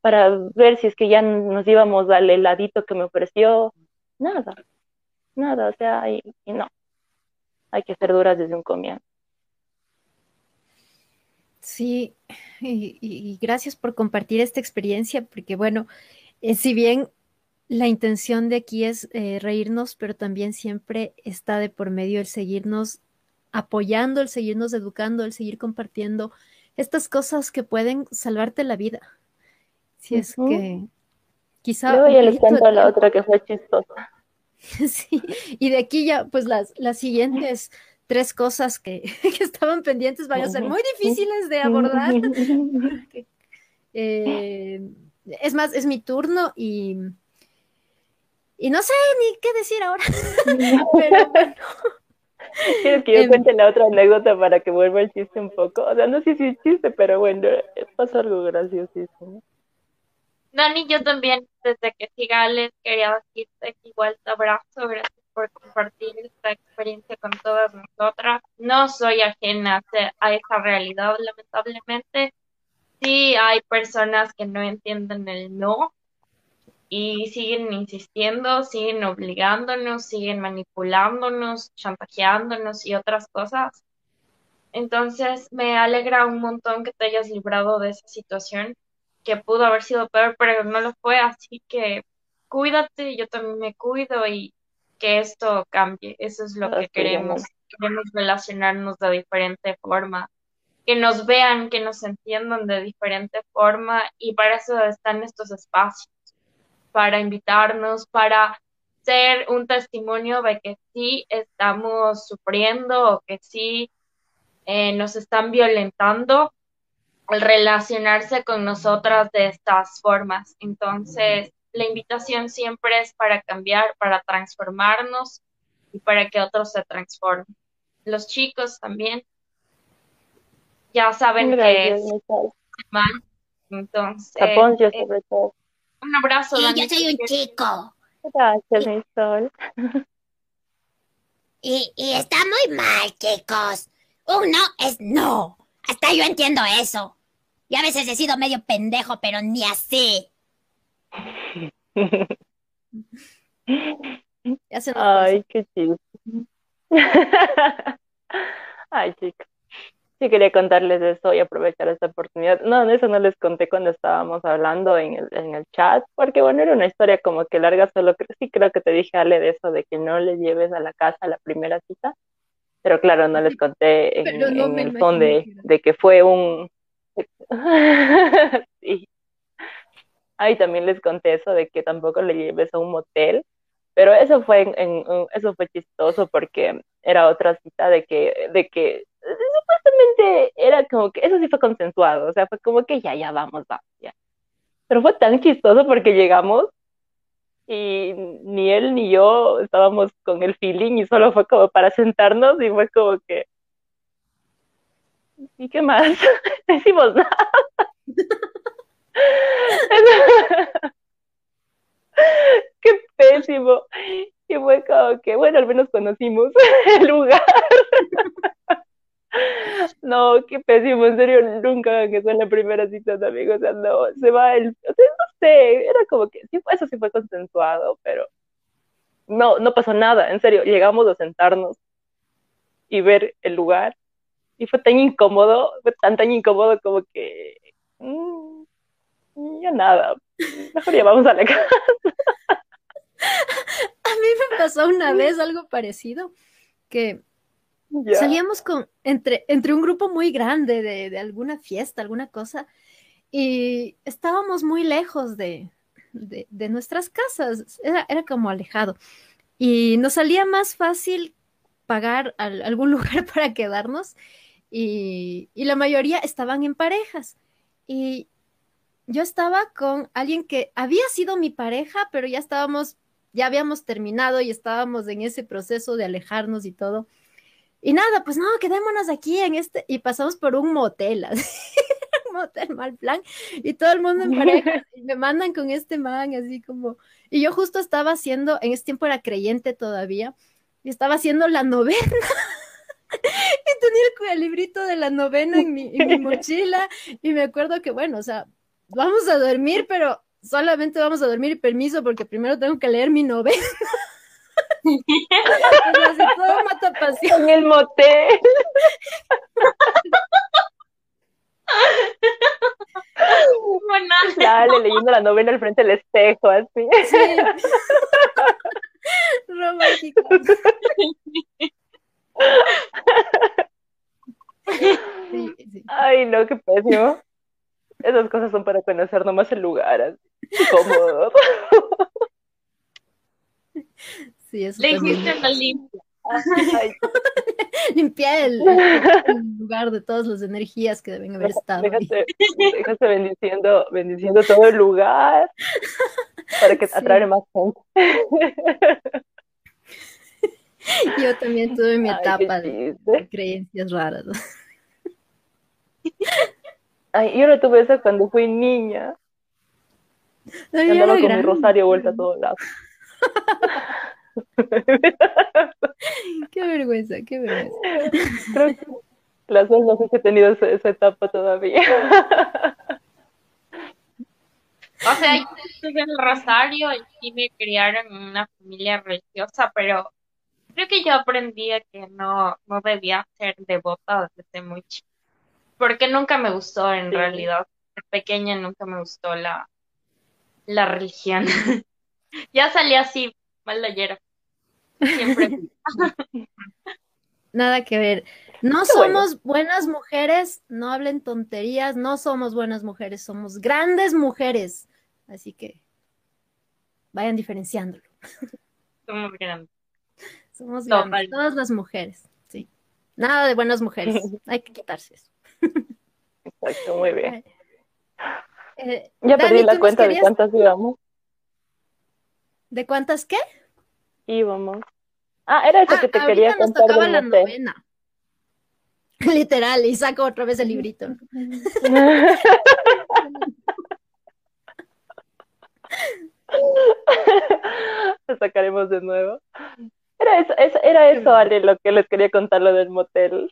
para ver si es que ya nos íbamos al heladito que me ofreció, nada, nada, o sea, y, no, hay que ser duras desde un comienzo. Sí, y, gracias por compartir esta experiencia, porque bueno, eh, si bien la intención de aquí es eh, reírnos, pero también siempre está de por medio el seguirnos apoyando, el seguirnos educando, el seguir compartiendo estas cosas que pueden salvarte la vida. Si es que quizá... Yo les cuento la otra que fue chistosa. *laughs* sí, y de aquí ya, pues las, las siguientes tres cosas que, *laughs* que estaban pendientes van a ser muy difíciles de abordar. *laughs* Eh, es más, es mi turno y y no sé ni qué decir ahora. Pero bueno. ¿Quieres que yo em, cuente la otra anécdota para que vuelva el chiste un poco? O sea, no sé si es chiste, pero bueno, pasó algo graciosísimo. Dani, yo también, desde que siga les quería decirte igual te abrazo, gracias por compartir esta experiencia con todas nosotras. No soy ajena a esa realidad, lamentablemente. Sí hay personas que no entienden el no, y siguen insistiendo, siguen obligándonos, siguen manipulándonos, chantajeándonos y otras cosas. Entonces me alegra un montón que te hayas librado de esa situación, que pudo haber sido peor, pero no lo fue, así que cuídate, yo también me cuido y que esto cambie. Eso es lo que queremos. Queremos relacionarnos de diferente forma, que nos vean, que nos entiendan de diferente forma y para eso están estos espacios, para invitarnos, para ser un testimonio de que sí estamos sufriendo o que sí eh, nos están violentando relacionarse con nosotras de estas formas. Entonces, la invitación siempre es para cambiar, para transformarnos y para que otros se transformen. Los chicos también ya saben que es Entonces, eh, un abrazo. yo soy un chico. Gracias, mi sol. Y, y está muy mal, chicos. Un no es no. Hasta yo entiendo eso. Y a veces he sido medio pendejo, pero ni así. Ay, qué chido. Ay, chicos. Sí quería contarles eso y aprovechar esta oportunidad. No, eso no les conté cuando estábamos hablando en el, en el chat, porque bueno, era una historia como que larga, solo que sí creo que te dije, Ale, de eso, de que no le lleves a la casa la primera cita. Pero claro, no les conté en, el fondo de que fue un, *laughs* sí. Ahí también les conté eso de que tampoco le lleves a un motel, pero eso fue eso fue chistoso porque era otra cita de que de que supuestamente era como que eso sí fue consensuado, o sea, fue como que ya ya vamos, vamos, ya. Pero fue tan chistoso porque llegamos y ni él ni yo estábamos con el feeling y solo fue como para sentarnos y fue como que ¿Y qué más? *laughs* Decimos nada. *laughs* qué pésimo. Y fue que, bueno, al menos conocimos *laughs* el lugar. no, qué pésimo, en serio, nunca hagan eso en la primera cita, amigos. O sea, no, se va el. O sea, no sé, era como que, sí, eso sí fue consensuado, pero no, no pasó nada, en serio, llegamos a sentarnos y ver el lugar y fue tan incómodo, fue tan, tan incómodo como que, mmm, ya nada, mejor ya vamos a la *laughs* casa. A mí me pasó una vez algo parecido, que salíamos con, entre, entre un grupo muy grande de, de, alguna fiesta, alguna cosa, y estábamos muy lejos de, de, de nuestras casas, era, era, como alejado, y nos salía más fácil pagar al, algún *laughs* lugar para quedarnos y, la mayoría estaban en parejas. Y yo estaba con alguien que había sido mi pareja, pero ya estábamos, ya habíamos terminado y estábamos en ese proceso de alejarnos y todo. Y nada, pues no, quedémonos aquí en este, y pasamos por un motel, *laughs* un motel mal plan, y todo el mundo en pareja, *laughs* y me mandan con este man, así como, y yo justo estaba haciendo, en ese tiempo era creyente todavía, y estaba haciendo la novena. Y tenía el, librito de la novena en mi, *laughs* mochila y me acuerdo que, bueno, o sea, vamos a dormir, pero solamente vamos a dormir y permiso porque primero tengo que leer mi novena. *laughs* todo mata pasión. En el motel. Dale, leyendo la novena al frente del espejo, así. Sí. *laughs* Romántico. Ay, no, qué pésimo. Esas cosas son para conocer nomás el lugar, así, cómodo. Sí, eso Le hiciste una limpia. *laughs* Limpiar el, lugar de todas las energías que deben haber estado. Déjate, déjate bendiciendo, bendiciendo todo el lugar para que *laughs* atrae más gente. *laughs* *laughs* Yo también tuve mi etapa de, creencias raras. *laughs* Ay, yo no tuve eso cuando fui niña. No, Andaba con mi rosario vuelta a todos lados. *laughs* qué vergüenza, qué vergüenza. Creo que las dos no sé si he tenido esa, etapa todavía. O sea, yo tuve el rosario y me criaron en una familia religiosa, pero creo que yo aprendí que no, no debía ser devota desde muy chica, porque nunca me gustó en realidad. De pequeña nunca me gustó la, la religión. *laughs* ya salí así, maldallera. Siempre. *laughs* Nada que ver. No somos buenas mujeres, no hablen tonterías, no somos buenas mujeres, somos grandes mujeres. Así que vayan diferenciándolo. Somos grandes. Somos grandes, todas las mujeres, sí. Nada de buenas mujeres, *laughs* hay que quitarse eso. Exacto, muy bien. Eh, ya perdí la cuenta de cuántas íbamos. ¿De cuántas qué? Íbamos. Ah, era eso ah, que te quería contar. Nos tocaba la novena. *laughs* Literal, y saco otra vez el librito. *laughs* Lo sacaremos de nuevo. Era eso, era eso, Ale, lo que les quería contar lo del motel.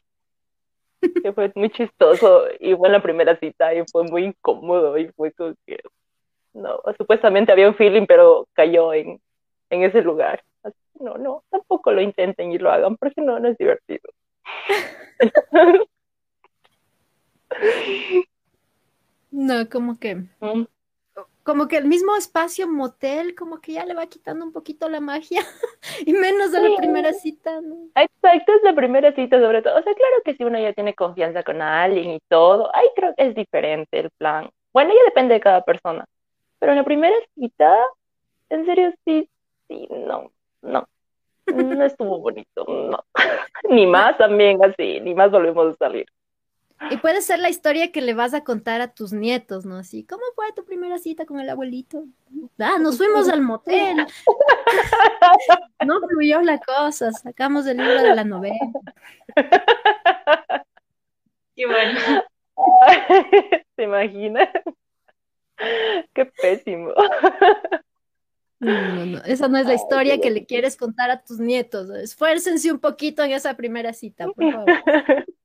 Que fue muy chistoso y fue en la primera cita y fue muy incómodo y fue como que no, supuestamente había un feeling, pero cayó en, en ese lugar. no, no, tampoco lo intenten y lo hagan porque no, no es divertido. *laughs* No, como que. Mm. Como que el mismo espacio motel, como que ya le va quitando un poquito la magia. *laughs* y menos de la primera cita, ¿no? Exacto, es la primera cita sobre todo. O sea, claro que si uno ya tiene confianza con alguien y todo, ahí creo que es diferente el plan. Bueno, ya depende de cada persona. Pero en la primera cita, en serio, sí, sí, no, no. No estuvo bonito, no. *laughs* ni más también así, ni más volvemos a salir. Y puede ser la historia que le vas a contar a tus nietos, ¿no? Así, ¿cómo fue tu primera cita con el abuelito? Ah, nos fuimos al motel. *laughs* No fluyó la cosa, sacamos el libro de la novela. Qué bueno. *laughs* ¿Se imagina? Qué pésimo. No, no, no, esa no es la historia que le quieres contar a tus nietos. Esfuércense un poquito en esa primera cita, por favor. *laughs*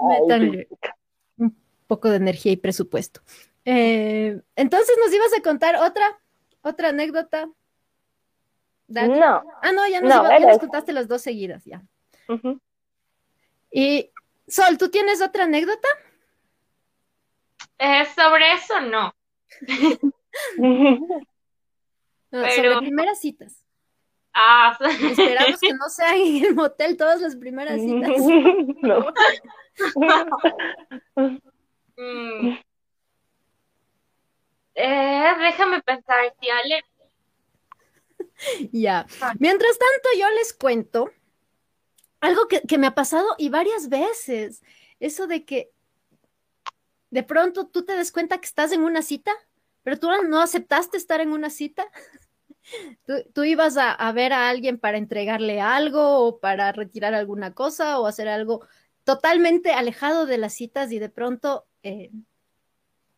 Métanle un poco de energía y presupuesto. Eh, entonces, ¿nos ibas a contar otra, otra anécdota? No. Ah, no, ya nos, contaste las dos seguidas, ya. Y, Sol, ¿tú tienes otra anécdota? Eh, sobre eso no. *laughs* Sobre primeras citas. Ah, esperamos que *laughs* no sea en el motel todas las primeras citas. *laughs* No. Mm. Eh, déjame pensar, Ale. Ya. Mientras tanto, yo les cuento algo que, que, me ha pasado y varias veces. Eso de que de pronto tú te des cuenta que estás en una cita, pero tú no aceptaste estar en una cita. Tú, ibas a, ver a alguien para entregarle algo o para retirar alguna cosa o hacer algo totalmente alejado de las citas y de pronto eh,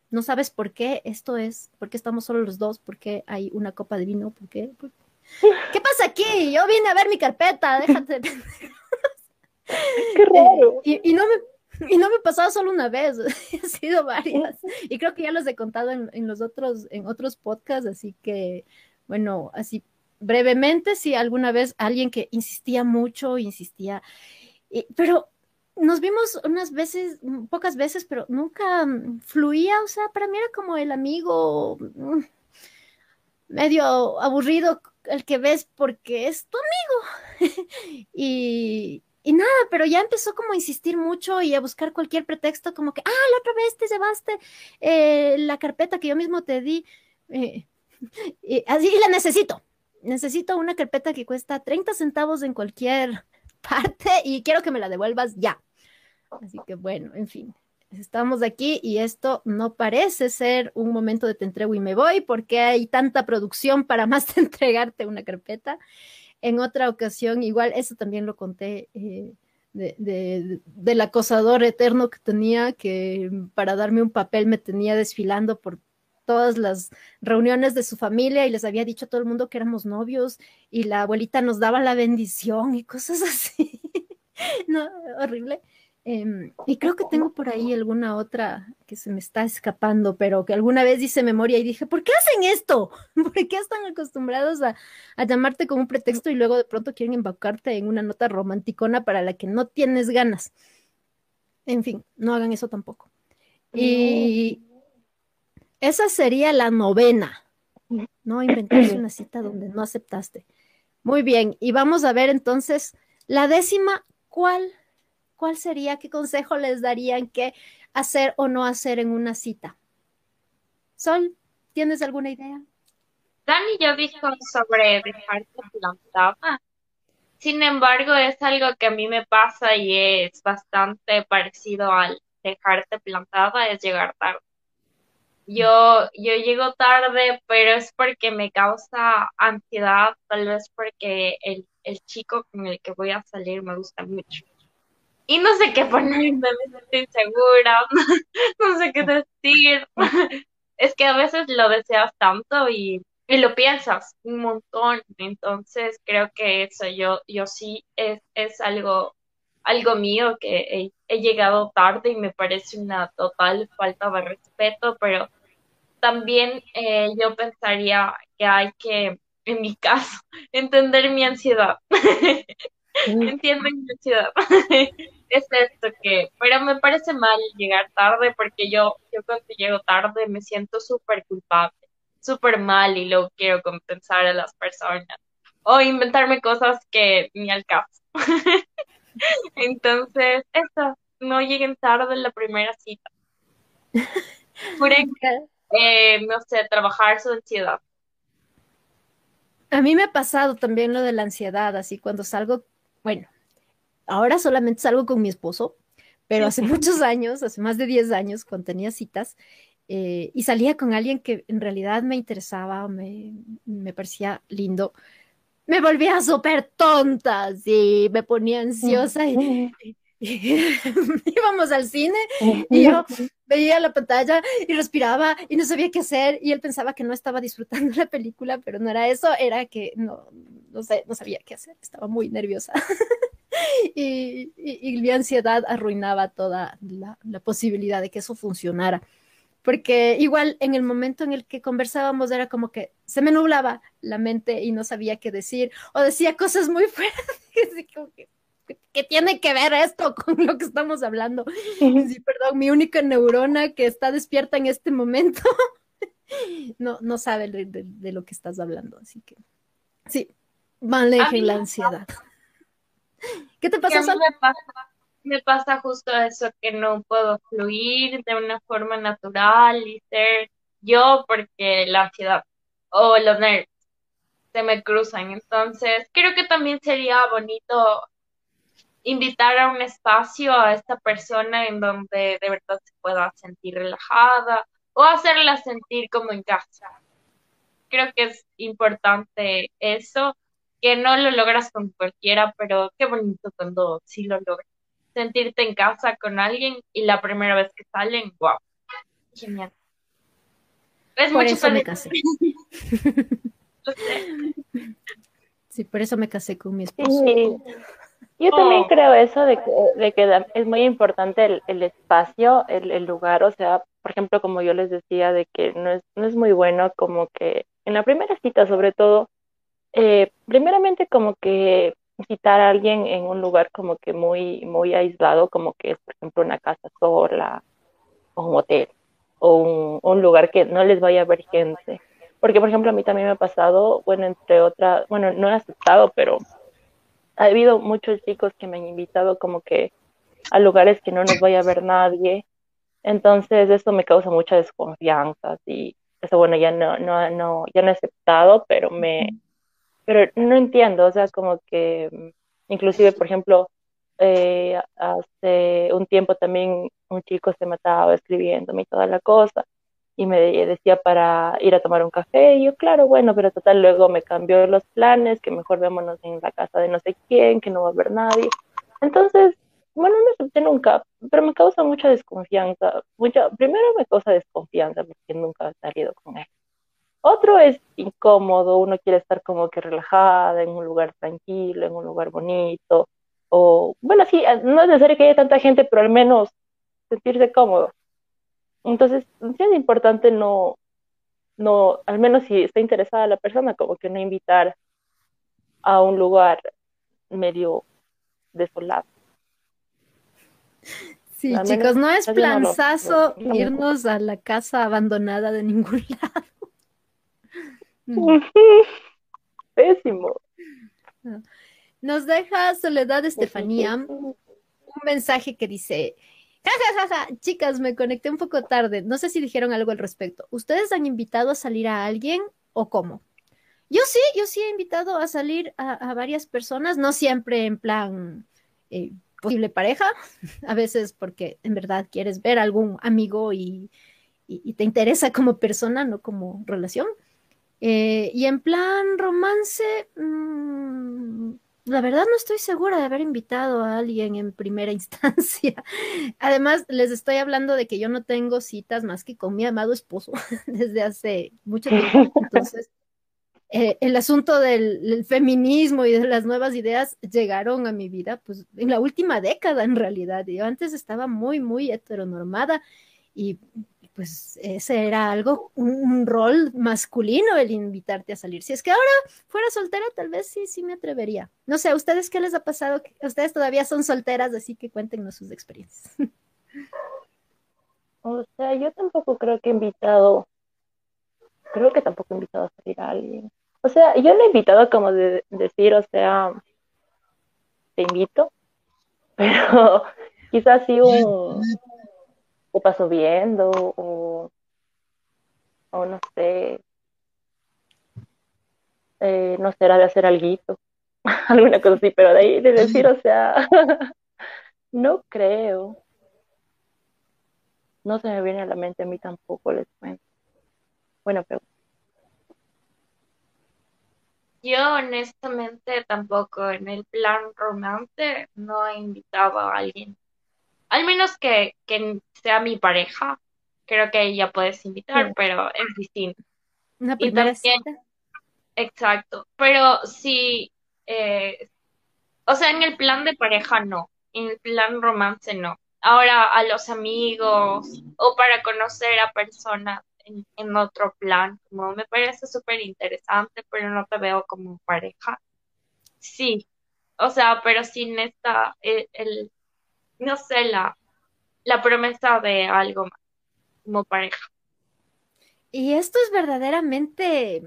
no sabes por qué esto es, por qué estamos solo los dos, por qué hay una copa de vino, por qué. ¿Qué pasa aquí? Yo vine a ver mi carpeta, déjate. *laughs* Qué raro. *laughs* Eh, y, no me, y no me pasado solo una vez, *laughs* ha sido varias. Y creo que ya los he contado en, en, los otros, en otros podcasts, así que bueno, así brevemente, si alguna vez alguien que insistía mucho, insistía, pero nos vimos unas veces, pocas veces, pero nunca mm, fluía, o sea, para mí era como el amigo mm, medio aburrido el que ves porque es tu amigo. *laughs* y, nada, pero ya empezó como a insistir mucho y a buscar cualquier pretexto, como que, ah, la otra vez te llevaste eh, la carpeta que yo mismo te di. Eh, y así la necesito. Necesito una carpeta que cuesta 30 centavos en cualquier *laughs* parte y quiero que me la devuelvas ya. Así que bueno, en fin, estamos aquí y esto no parece ser un momento de te entrego y me voy porque hay tanta producción para más de *laughs* entregarte una carpeta. En otra ocasión, igual, eso también lo conté. Eh, de, del acosador eterno que tenía, que para darme un papel me tenía desfilando por todas las reuniones de su familia y les había dicho a todo el mundo que éramos novios y la abuelita nos daba la bendición y cosas *laughs* así. no, horrible. Em, y creo que tengo por ahí alguna otra que se me está escapando, pero que alguna vez hice memoria y dije, ¿por qué hacen esto? *laughs* ¿Por qué están acostumbrados a, a llamarte con un pretexto y luego de pronto quieren embaucarte en una nota romanticona para la que no tienes ganas? En fin, no hagan eso tampoco. Y, esa sería la novena, ¿no? Inventarse una cita *clears throat* donde no aceptaste. Muy bien, y vamos a ver entonces la décima, ¿cuál, cuál sería, qué consejo les darían qué hacer o no hacer en una cita? Sol, ¿tienes alguna idea? Dani ya dijo sobre dejarte plantada. Sin embargo, es algo que a mí me pasa y es bastante parecido al dejarte plantada, es llegar tarde. Yo, yo llego tarde, pero es porque me causa ansiedad, tal vez porque el, el chico con el que voy a salir me gusta mucho. Y no sé qué ponerme, me siento insegura, *laughs* no sé qué decir. *laughs* Es que a veces lo deseas tanto y, y lo piensas un montón. Entonces creo que eso yo, yo sí es, es algo algo mío que he, llegado tarde y me parece una total falta de respeto, pero también eh, yo pensaría que hay que, en mi caso, *laughs* entender mi ansiedad. *laughs* Entiendo mi ansiedad. *laughs* es esto que, pero me parece mal llegar tarde porque yo, yo cuando llego tarde me siento súper culpable, súper mal y luego quiero compensar a las personas o inventarme cosas que ni al caso. Entonces, eso, no lleguen tarde en la primera cita. Eh, no sé, trabajar su ansiedad. A mí me ha pasado también lo de la ansiedad, así cuando salgo, bueno, ahora solamente salgo con mi esposo, pero hace *laughs* muchos años, hace más de 10 años, cuando tenía citas, eh, y salía con alguien que en realidad me interesaba, me, me parecía lindo, me volvía súper tonta, sí, me ponía ansiosa y, *laughs* *laughs* íbamos al cine y yo veía la pantalla y respiraba y no sabía qué hacer y él pensaba que no estaba disfrutando *laughs* la película, pero no era eso, era que no, no, sé, no sabía qué hacer, estaba muy nerviosa. *laughs* y, mi ansiedad arruinaba toda la, la posibilidad de que eso funcionara porque igual en el momento en el que conversábamos era como que se me nublaba la mente y no sabía qué decir, o decía cosas muy fuertes, que, tiene que ver esto *laughs* con lo que estamos hablando. Sí, perdón, mi única neurona que está despierta en este momento *laughs* no, no sabe de, lo que estás hablando, así que sí, manejen la ansiedad. ¿Qué te pasa, me pasa justo eso, que no puedo fluir de una forma natural y ser yo porque la ansiedad o los nervios se me cruzan. Entonces, creo que también sería bonito invitar a un espacio a esta persona en donde de verdad se pueda sentir relajada o hacerla sentir como en casa. Creo que es importante eso, que no lo logras con cualquiera, pero qué bonito cuando sí lo logras sentirte en casa con alguien y la primera vez que salen, wow, genial. Es por eso me casé. *laughs* sí, por eso me casé con mi esposo. Yo también oh. creo eso de que, de que, es muy importante el, espacio, el, lugar, o sea, por ejemplo, como yo les decía, de que no es, no es muy bueno como que en la primera cita, sobre todo, eh, primeramente como que visitar a alguien en un lugar como que muy, muy aislado, como que es, por ejemplo, una casa sola, o un hotel, o un, un lugar que no les vaya a ver gente. Porque, por ejemplo, a mí también me ha pasado, bueno, entre otras, bueno, no he aceptado, pero ha habido muchos chicos que me han invitado como que a lugares que no nos vaya a ver nadie. Entonces, eso me causa mucha desconfianza y eso, bueno, ya no, no, no, ya no he aceptado, pero me, pero no entiendo, o sea, como que mm, inclusive, por ejemplo, eh, hace un tiempo también un chico se mataba escribiéndome y toda la cosa, y me decía para ir a tomar un café, y yo, claro, bueno, pero total, luego me cambió los planes, que mejor vémonos en la casa de no sé quién, que no va a haber nadie. Entonces, bueno, no acepté nunca, pero me causa mucha desconfianza. Mucha, primero me causa desconfianza porque nunca he salido con él. Otro es incómodo, uno quiere estar como que relajada en un lugar tranquilo, en un lugar bonito, o bueno, sí, no es necesario que haya tanta gente, pero al menos sentirse cómodo. Entonces, sí es importante no, no, al menos si está interesada la persona, como que no invitar a un lugar medio desolado. Sí, chicos, no es planzazo irnos a la casa abandonada de ningún *laughs* lado. *laughs* Pésimo. Nos deja Soledad Estefanía un mensaje que dice, chicas, me conecté un poco tarde, no sé si dijeron algo al respecto. ¿Ustedes han invitado a salir a alguien o cómo? Yo sí, yo sí he invitado a salir a, varias personas, no siempre en plan eh, posible pareja, *laughs* a veces porque en verdad quieres ver a algún amigo y, te interesa como persona, no como relación. Eh, y en plan romance, mm, la verdad no estoy segura de haber invitado a alguien en primera *laughs* instancia. Además, les estoy hablando de que yo no tengo citas más que con mi amado esposo *laughs* desde hace mucho tiempo. *laughs* Entonces, eh, el asunto del, feminismo y de las nuevas ideas llegaron a mi vida, pues en la última década en realidad. Yo antes estaba muy, muy heteronormada y pues ese era algo, un, rol masculino el invitarte a salir. Si es que ahora fuera soltera, tal vez sí, sí me atrevería. No sé, ¿a ustedes qué les ha pasado? Ustedes todavía son solteras, así que cuéntenos sus experiencias. *laughs* O sea, yo tampoco creo que he invitado, creo que tampoco he invitado a salir a alguien. O sea, yo no he invitado como de decir, o sea, te invito, *laughs* pero quizás sí *laughs* un, o paso viendo, o, o no sé, eh, no será de hacer algo, *laughs* alguna cosa así, pero de ahí de decir, o sea, *laughs* no creo. No se me viene a la mente a mí tampoco, les cuento. Bueno, pero yo honestamente tampoco en el plan romance no he invitado a alguien. Al menos que, sea mi pareja. Creo que ya puedes invitar, pero es distinto. Una primera Exacto. Pero sí, eh, o sea, en el plan de pareja no. En el plan romance no. Ahora a los amigos o para conocer a personas en, otro plan, como me parece súper interesante, pero no te veo como pareja. Sí, o sea, pero sin esta, el, no sé, la, la promesa de algo más como pareja. Y esto es verdaderamente,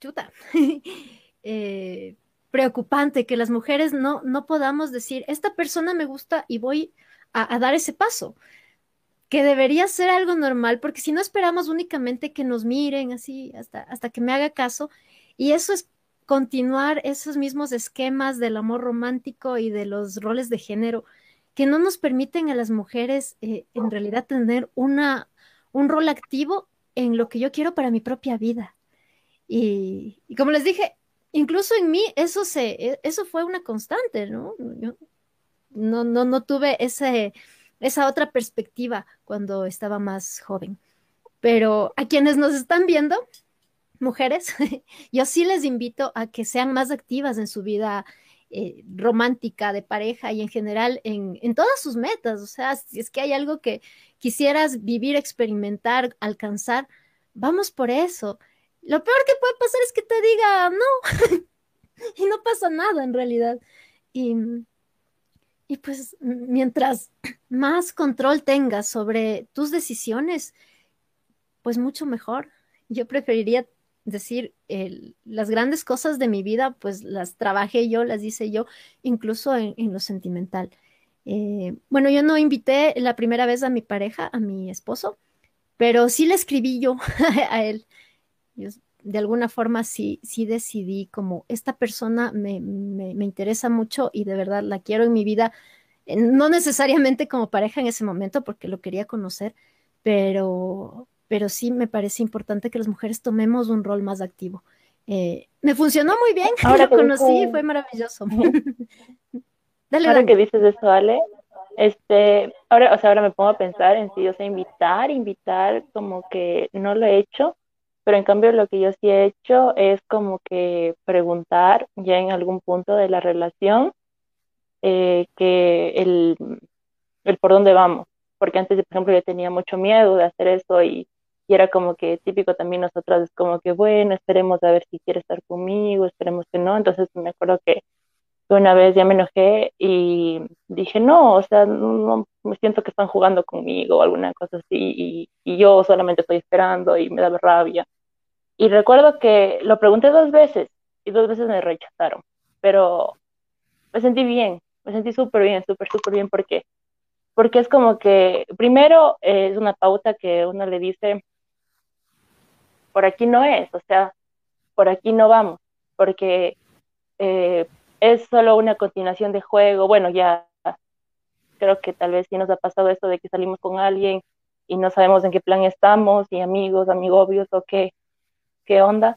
chuta, *laughs* eh, preocupante que las mujeres no, no podamos decir, esta persona me gusta y voy a dar ese paso que debería ser algo normal, porque si no esperamos únicamente que nos miren así hasta, hasta que me haga caso, y eso es continuar esos mismos esquemas del amor romántico y de los roles de género que no nos permiten a las mujeres eh, en realidad tener una, un rol activo en lo que yo quiero para mi propia vida. Y, como les dije, incluso en mí eso, se, e, eso fue una constante, ¿no? Yo no, no, no tuve ese esa otra perspectiva cuando estaba más joven. Pero a quienes nos están viendo, mujeres, *laughs* yo sí les invito a que sean más activas en su vida eh, romántica, de pareja y en general en, en, todas sus metas. O sea, si es que hay algo que quisieras vivir, experimentar, alcanzar, vamos por eso. Lo peor que puede pasar es que te diga no *laughs* y no pasa nada en realidad. Y y pues mientras *clears throat* más control tengas sobre tus decisiones, pues mucho mejor. Yo preferiría decir, las grandes cosas de mi vida, pues las trabajé yo, las hice yo, incluso en, lo sentimental. Eh, bueno, yo no invité la primera vez a mi pareja, a mi esposo, pero sí le escribí yo *laughs* a él de alguna forma sí, sí decidí como esta persona me, interesa mucho y de verdad la quiero en mi vida, eh, no necesariamente como pareja en ese momento porque lo quería conocer, pero, pero sí me parece importante que las mujeres tomemos un rol más activo. Eh, me funcionó muy bien, *laughs* ahora lo conocí, fue maravilloso. *laughs* dale, ahora que dices eso, Ale, este, ahora, o sea, ahora me pongo a pensar en si, o sea, invitar, invitar, como que no lo he hecho, pero en cambio lo que yo sí he hecho es como que preguntar ya en algún punto de la relación eh, que el, el por dónde vamos, porque antes, por ejemplo, yo tenía mucho miedo de hacer eso y, era como que típico también nosotras es como que, bueno, esperemos a ver si quiere estar conmigo, esperemos que no, entonces me acuerdo que una vez ya me enojé y dije, no, o sea, no, me siento que están jugando conmigo o alguna cosa así y, y, yo solamente estoy esperando y me da rabia. Y recuerdo que lo pregunté dos veces y dos veces me rechazaron. pero me sentí bien, me sentí súper bien, súper, súper bien, porque, porque es como que, primero, es una pauta que uno le dice, por aquí no es, o sea, por aquí no vamos, porque eh, es solo una continuación de juego, bueno, ya creo que tal vez sí nos ha pasado esto de que salimos con alguien y no sabemos en qué plan estamos, y amigos, amigobios o qué, qué onda,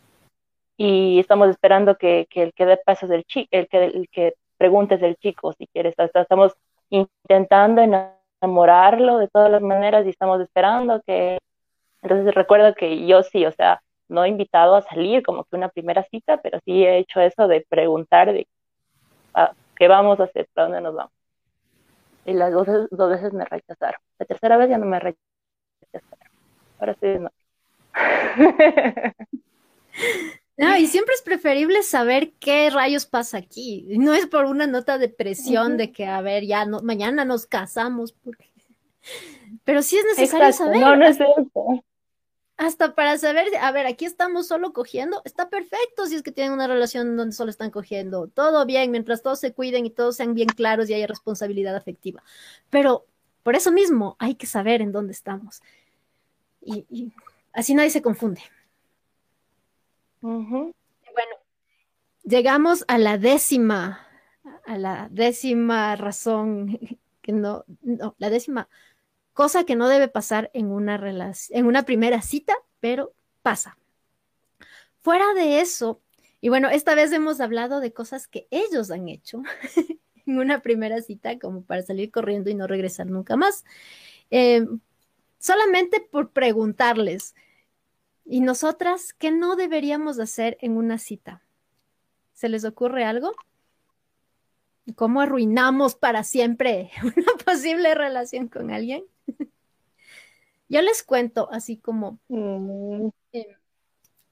y estamos esperando que, el que dé pasos del chico, el que, el que preguntes del chico si quieres, estamos intentando enamorarlo de todas las maneras y estamos esperando que, entonces recuerdo que yo sí, o sea, no he invitado a salir como que una primera cita, pero sí he hecho eso de preguntar de ah, qué vamos a hacer, para dónde nos vamos. Y las dos, dos veces me rechazaron. La tercera vez ya no me rechazaron. Ahora sí no. *laughs* No, y siempre es preferible saber qué rayos pasa aquí. No es por una nota de presión de que, a ver, ya no, mañana nos casamos. Porque... Pero sí es necesario saber. No, no es eso. Hasta para saber, a ver, aquí estamos solo cogiendo, está perfecto si es que tienen una relación donde solo están cogiendo. Todo bien, mientras todos se cuiden y todos sean bien claros y haya responsabilidad afectiva. Pero por eso mismo hay que saber en dónde estamos. y así nadie se confunde. Bueno, llegamos a la décima, a la décima razón que no, no, la décima cosa que no debe pasar en una en una primera cita, pero pasa. Fuera de eso, y bueno, esta vez hemos hablado de cosas que ellos han hecho *laughs* en una primera cita, como para salir corriendo y no regresar nunca más. Eh, solamente por preguntarles, ¿Y nosotras qué no deberíamos hacer en una cita? ¿Se les ocurre algo? ¿Cómo arruinamos para siempre *laughs* una posible relación con alguien? Yo les cuento, así como, mm. em,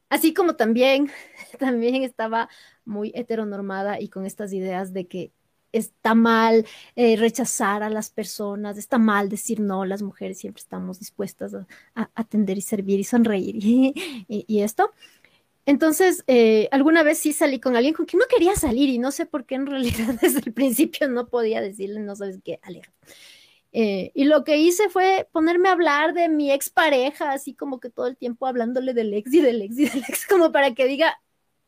así como también, *laughs* también estaba muy heteronormada y con estas ideas de que está mal eh, rechazar a las personas, está mal decir no, las mujeres siempre estamos dispuestas a, atender y servir y sonreír *laughs* y, esto. Entonces, eh, alguna vez sí salí con alguien con quien no quería salir y no sé por qué en *laughs* realidad desde el principio no podía decirle, no sabes qué, aleja. Eh, y lo que hice fue ponerme a hablar de mi expareja, así como que todo el tiempo hablándole del ex y del ex y del ex, *laughs* como para que diga,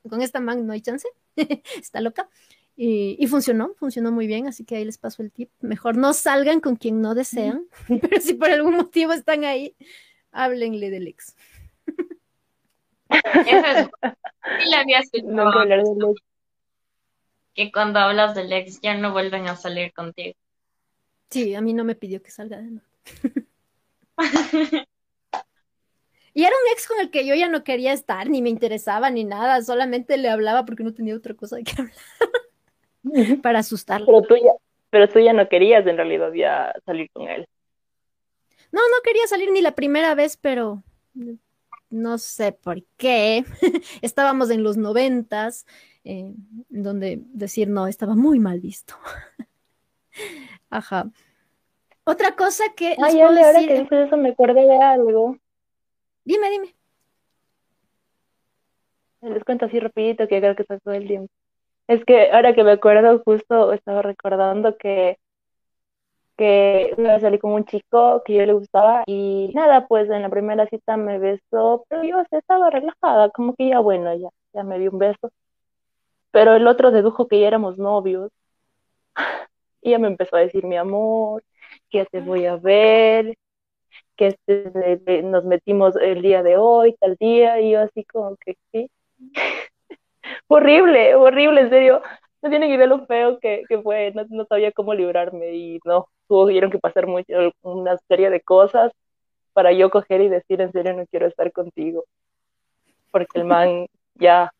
con esta man no hay chance, *laughs* está loca. Y, funcionó, funcionó muy bien, así que ahí les paso el tip. Mejor no salgan con quien no desean, *laughs* pero si por algún motivo están ahí, háblenle del ex. Eso es. Sí, le había escuchado que cuando hablas del ex ya no vuelven a salir contigo. Sí, a mí no me pidió que salga de nuevo. *laughs* Y era un ex con el que yo ya no quería estar, ni me interesaba, ni nada, solamente le hablaba porque no tenía otra cosa de que hablar para asustarlo. Pero tú, ya, pero tú ya no querías en realidad ya salir con él. No, no quería salir ni la primera vez, pero no sé por qué. *laughs* Estábamos en los noventas, eh, donde decir no estaba muy mal visto. *laughs* Ajá. Otra cosa que. Ay, ahora que dices eso me acordé de algo. Dime, dime. Les cuento así rapidito que creo que está todo el tiempo. Es que ahora que me acuerdo, justo estaba recordando que, que una vez salí con un chico que yo le gustaba y nada, pues en la primera cita me besó, pero yo estaba relajada, como que ya bueno, ya, ya me dio un beso. Pero el otro dedujo que ya éramos novios *laughs* y ya me empezó a decir mi amor, que te voy a ver, que este, nos metimos el día de hoy, tal día, y yo así como que sí. *laughs* horrible, horrible, en serio. No tienen idea lo feo que, que fue, no, no, sabía cómo librarme y no, tuvieron que pasar mucho, una serie de cosas para yo coger y decir en serio no quiero estar contigo. Porque el *laughs* man ya,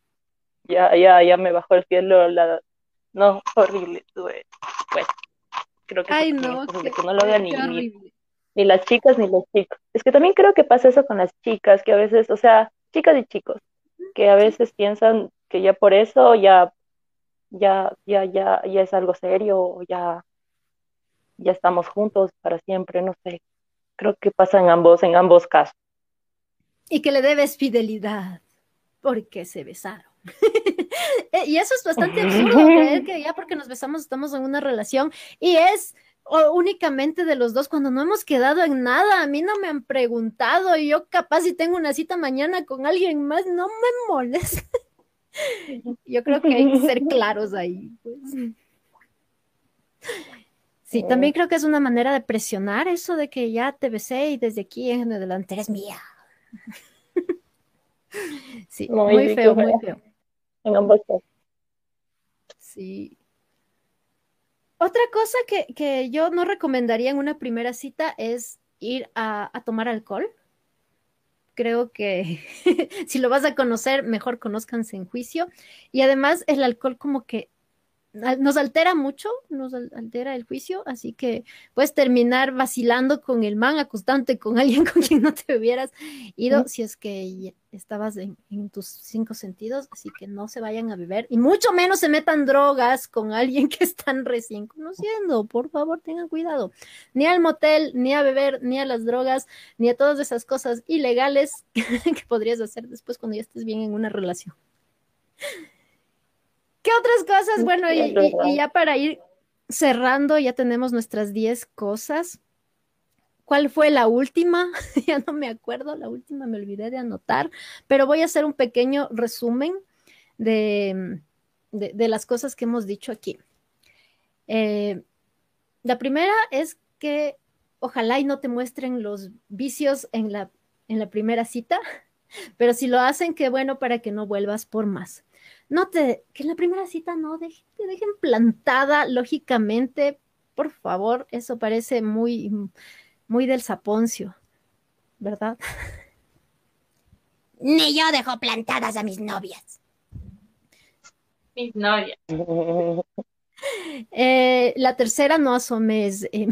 ya, ya, ya me bajó el cielo, la, no, horrible, tuve, bueno, creo que, Ay, no, que no lo ni, ni las chicas ni los chicos. Es que también creo que pasa eso con las chicas, que a veces, o sea, chicas y chicos, que a veces piensan que ya por eso ya, ya, ya, ya, ya es algo serio, ya, ya estamos juntos para siempre, no sé. Creo que pasa en ambos, en ambos casos. Y que le debes fidelidad, porque se besaron. *laughs* Eh, y eso es bastante absurdo, creer que ya porque nos besamos estamos en una relación y es únicamente de los dos cuando no hemos quedado en nada. A mí no me han preguntado y yo capaz si tengo una cita mañana con alguien más, no me molesta. *laughs* Yo creo que hay que ser claros ahí. Pues. Sí, también creo que es una manera de presionar eso de que ya te besé y desde aquí en adelante eres mía. *laughs* Sí, muy, feo, muy feo. En ambos Sí. Otra cosa que, yo no recomendaría en una primera cita es ir a, a tomar alcohol. Creo que *laughs* si lo vas a conocer, mejor conózcanse en juicio. Y además el alcohol como que nos altera mucho, nos altera el juicio, así que puedes terminar vacilando con el man, acostante con *laughs* alguien con quien no te hubieras ido si es que estabas en, tus cinco sentidos, así que no se vayan a beber y mucho menos se metan drogas con alguien *laughs* que están recién conociendo, por favor tengan cuidado, ni al motel, ni a beber, ni a las drogas, ni a todas esas cosas ilegales *laughs* que podrías hacer después cuando ya estés bien en una relación. ¿Qué otras cosas? Bueno, y, ya para ir cerrando, ya tenemos nuestras 10 cosas. ¿Cuál fue la última? *laughs* ya no me acuerdo, la última me olvidé de anotar, pero voy a hacer un pequeño resumen de, las cosas que hemos dicho aquí. Eh, la primera es que ojalá y no te muestren los vicios en la, en la primera cita, *laughs* pero si lo hacen, qué bueno para que no vuelvas por más no te, que en la primera cita no te dejen plantada, lógicamente, por favor, eso parece muy, muy del saponcio, ¿verdad? Ni yo dejo plantadas a mis novias. Mis novias. Eh, la tercera no asomes. Eh,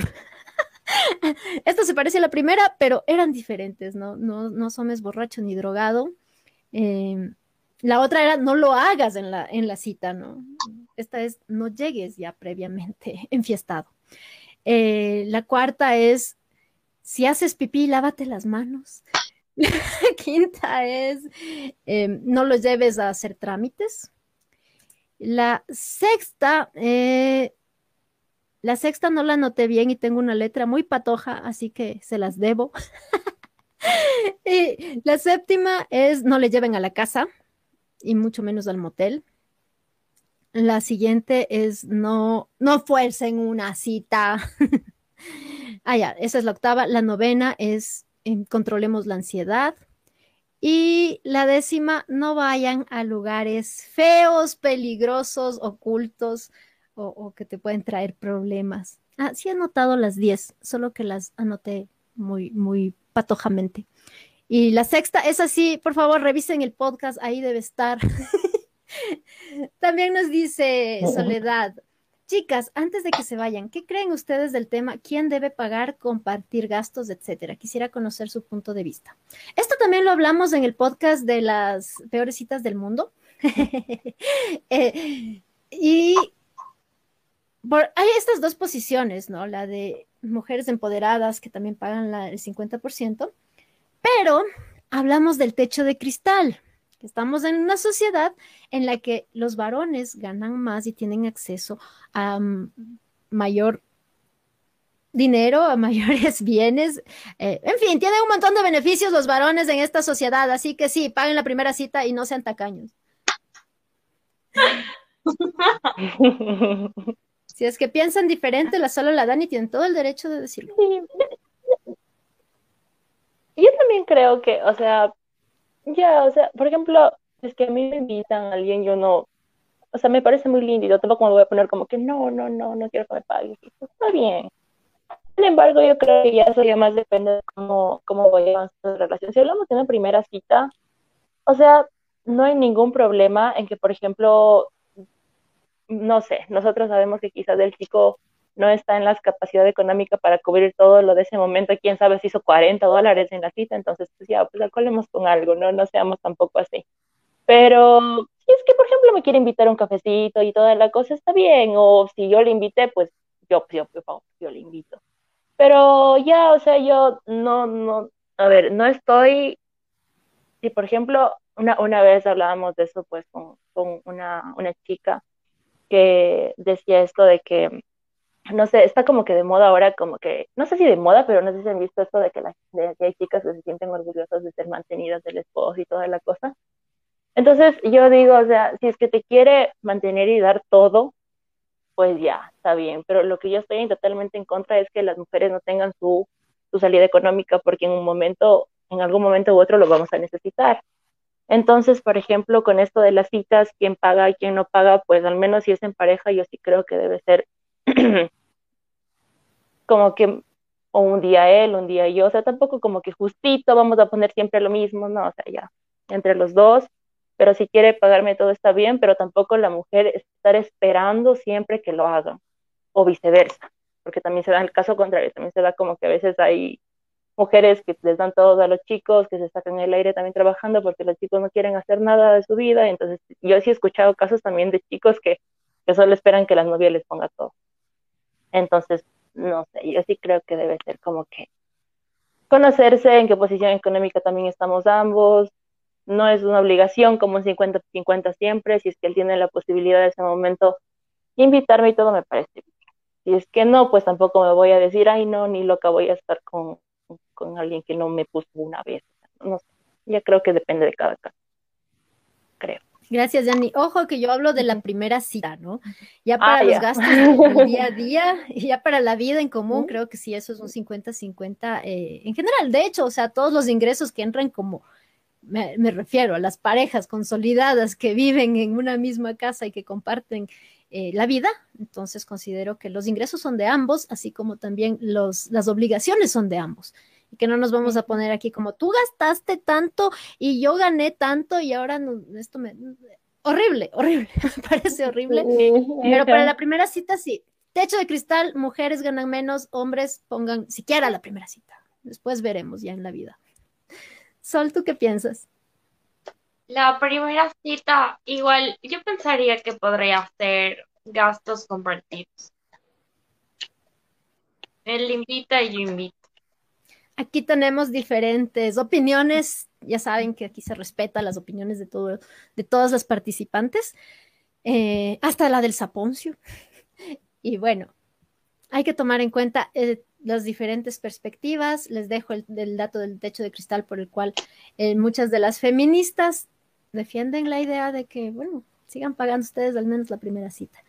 *laughs* esto se parece a la primera, pero eran diferentes, ¿no? No, no asomes borracho ni drogado. Eh, la otra era no lo hagas en la, en la cita, ¿no? Esta es no llegues ya previamente *laughs* enfiestado. Eh, la cuarta es si haces pipí, lávate las manos. *laughs* La quinta es em, no lo lleves a hacer trámites. La sexta, eh, la sexta no la noté bien y tengo una letra muy patoja, así que se las debo. *laughs* y la séptima es no le lleven a la casa y mucho menos al motel. La siguiente es no, no fuercen una cita. *laughs* ah, ya, esa es la octava. La novena es em, controlemos la ansiedad. Y la décima, no vayan a lugares feos, peligrosos, ocultos o, que te pueden traer problemas. Ah, sí he anotado las diez, solo que las anoté muy, muy patojamente. Y la sexta es así, por favor, revisen el podcast, ahí debe estar. *laughs* También nos dice Soledad, chicas, antes de que se vayan, ¿qué creen ustedes del tema? ¿Quién debe pagar, compartir gastos, etcétera? Quisiera conocer su punto de vista. Esto también lo hablamos en el podcast de las peores citas del mundo. *laughs* Eh, y hay estas dos posiciones, ¿no? La de mujeres empoderadas que también pagan la, el 50% pero hablamos del techo de cristal. Estamos en una sociedad en la que los varones ganan más y tienen acceso a mm, mayor dinero, a *laughs* mayores bienes. Eh, en fin, tienen un montón de beneficios los varones en esta sociedad, así que sí, paguen la primera cita y no sean tacaños. *laughs* si es que piensan diferente, la solo la dan y tienen todo el derecho de decirlo. Yo también creo que, o sea, ya, o sea, por ejemplo, es que a mí me invitan a alguien, yo no, o sea, me parece muy lindo y yo tampoco me voy a poner como que no, no, no, no quiero que me pagues. Está bien. Sin embargo, yo creo que ya eso ya más depende de cómo, cómo voy a avanzar la relación. Si hablamos de una primera cita, o sea, no hay ningún problema en que, por ejemplo, no sé, nosotros sabemos que quizás el chico no está en la capacidad económica para cubrir todo lo de ese momento, quién sabe si hizo 40 dólares en la cita, entonces pues ya, pues acolemos con algo, ¿no? No seamos tampoco así. Pero si es que, por ejemplo, me quiere invitar un cafecito y toda la cosa, está bien, o si yo le invité, pues yo, yo, yo, yo le invito. Pero ya, o sea, yo no, no, a ver, no estoy, si por ejemplo una, una vez hablábamos de eso pues con, con una, una chica que decía esto de que no sé, está como que de moda ahora, como que, no sé si de moda, pero no sé si han visto esto de que, de que hay chicas que se sienten orgullosas de ser mantenidas del esposo y toda la cosa. Entonces yo digo, o sea, si es que te quiere mantener y dar todo, pues ya, está bien. Pero lo que yo estoy totalmente en contra es que las mujeres no tengan su, su salida económica, porque en un momento, en algún momento u otro lo vamos a necesitar. Entonces, por ejemplo, con esto de las citas, quién paga y quién no paga, pues al menos si es en pareja, yo sí creo que debe ser *clears throat* como que o un día él, un día yo, o sea, tampoco como que justito vamos a poner siempre lo mismo, no, o sea, ya, entre los dos, pero si quiere pagarme todo está bien, pero tampoco la mujer estar esperando siempre que lo haga, o viceversa, porque también se da el caso contrario, también se da como que a veces hay mujeres que les dan todo a los chicos, que se sacan el aire también trabajando porque los chicos no quieren hacer nada de su vida, entonces yo sí he escuchado casos también de chicos que, que solo esperan que la novia les ponga todo. Entonces, no sé, yo sí creo que debe ser como que conocerse en qué posición económica también estamos ambos, no es una obligación como un 50-50 siempre, si es que él tiene la posibilidad de ese momento invitarme y todo me parece bien. Si es que no, pues tampoco me voy a decir, ay no, ni loca voy a estar con, con alguien que no me puso una vez. No sé, ya creo que depende de cada caso, creo. Gracias, Dani. Ojo que yo hablo de la primera cita, ¿no? Ya para ah, los gastos *laughs* del día a día y ya para la vida en común, creo que sí, eso es un 50-50 eh, en general. De hecho, o sea, todos los ingresos que entran como, me, refiero a las parejas consolidadas que viven en una misma casa y que comparten eh, la vida, entonces considero que los ingresos son de ambos, así como también los, las obligaciones son de ambos que no nos vamos a poner aquí como tú gastaste tanto y yo gané tanto y ahora no, esto me... Horrible, horrible, *laughs* me parece horrible. Pero para la primera cita sí. Techo de cristal, mujeres ganan menos, hombres pongan siquiera la primera cita. Después veremos ya en la vida. Sol, ¿tú qué piensas? La primera cita, igual, yo pensaría que podría ser gastos compartidos. Él invita y yo invito. Aquí tenemos diferentes opiniones. Ya saben que aquí se respeta las opiniones de, todo, de todas las participantes, eh, hasta la del Saponcio. Y bueno, hay que tomar en cuenta eh, las diferentes perspectivas. Les dejo el, dato del techo de cristal por el cual eh, muchas de las feministas defienden la idea de que, bueno, sigan pagando ustedes al menos la primera cita.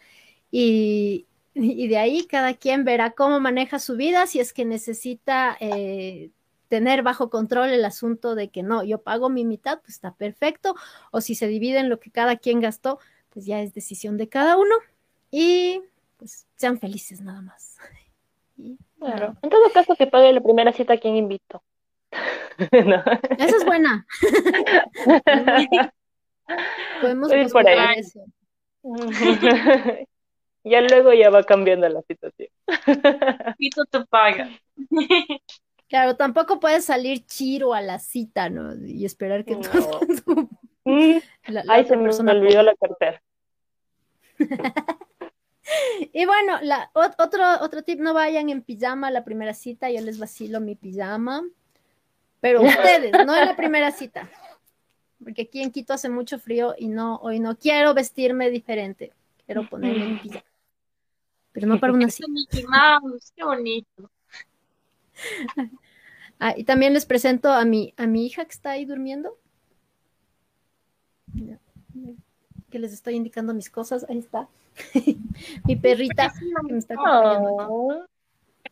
Y, y de ahí cada quien verá cómo maneja su vida, si es que necesita eh, tener bajo control el asunto de que no, yo pago mi mitad, pues está perfecto, o si se divide en lo que cada quien gastó, pues ya es decisión de cada uno y pues sean felices nada más. *laughs* claro, en todo caso que pague la primera cita a quien invito. *laughs* Esa es buena. *laughs* Podemos por eso. Ya luego ya va cambiando la situación. *laughs* Pito te paga. *laughs* Claro, tampoco puedes salir chiro a la cita, ¿no? Y esperar que todo *laughs* mm. Ay, se me, olvidó la cartera. y bueno, la, otro, otro tip, no vayan en pijama a la primera cita, yo les vacilo mi pijama, pero ustedes, no en la primera cita, porque aquí en Quito hace mucho frío y no, hoy no quiero vestirme diferente, quiero ponerme mi pijama pero no para una *laughs* cita. qué bonito. *laughs* Ah, y también les presento a mi, a mi hija que está ahí durmiendo. Que les estoy indicando mis cosas. Ahí está. *laughs* mi perrita que me está acompañando.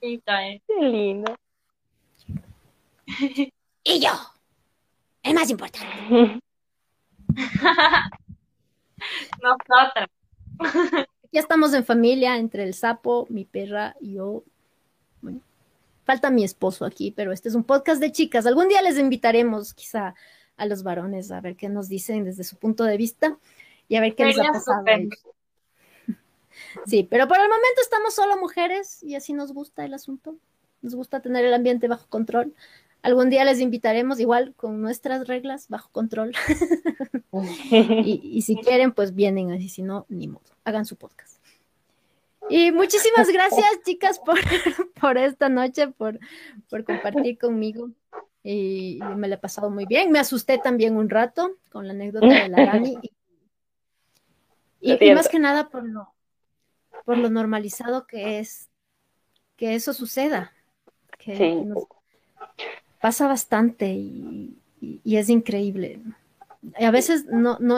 Eh. Qué lindo. y yo, el más importante. Nosotras ya estamos en familia entre el sapo, mi perra y yo. Bueno, falta mi esposo aquí, pero este es un podcast de chicas. Algún día les invitaremos quizá a los varones a ver qué nos dicen desde su punto de vista y a ver qué les ha pasado. *laughs* Sí, pero por el momento estamos solo mujeres y así nos gusta el asunto. Nos gusta tener el ambiente bajo control. Algún día les invitaremos igual con nuestras reglas bajo control. *laughs* y, si quieren, pues vienen, así si no, ni modo, hagan su podcast. Y muchísimas gracias, chicas, por, *laughs* por esta noche, por, por compartir conmigo. Y, me la he pasado muy bien. Me asusté también un rato con la anécdota de la Rani. *laughs* Y, más que nada por lo, por lo normalizado que es que eso suceda. Que sí pasa bastante y, y, es increíble. Y a veces no, no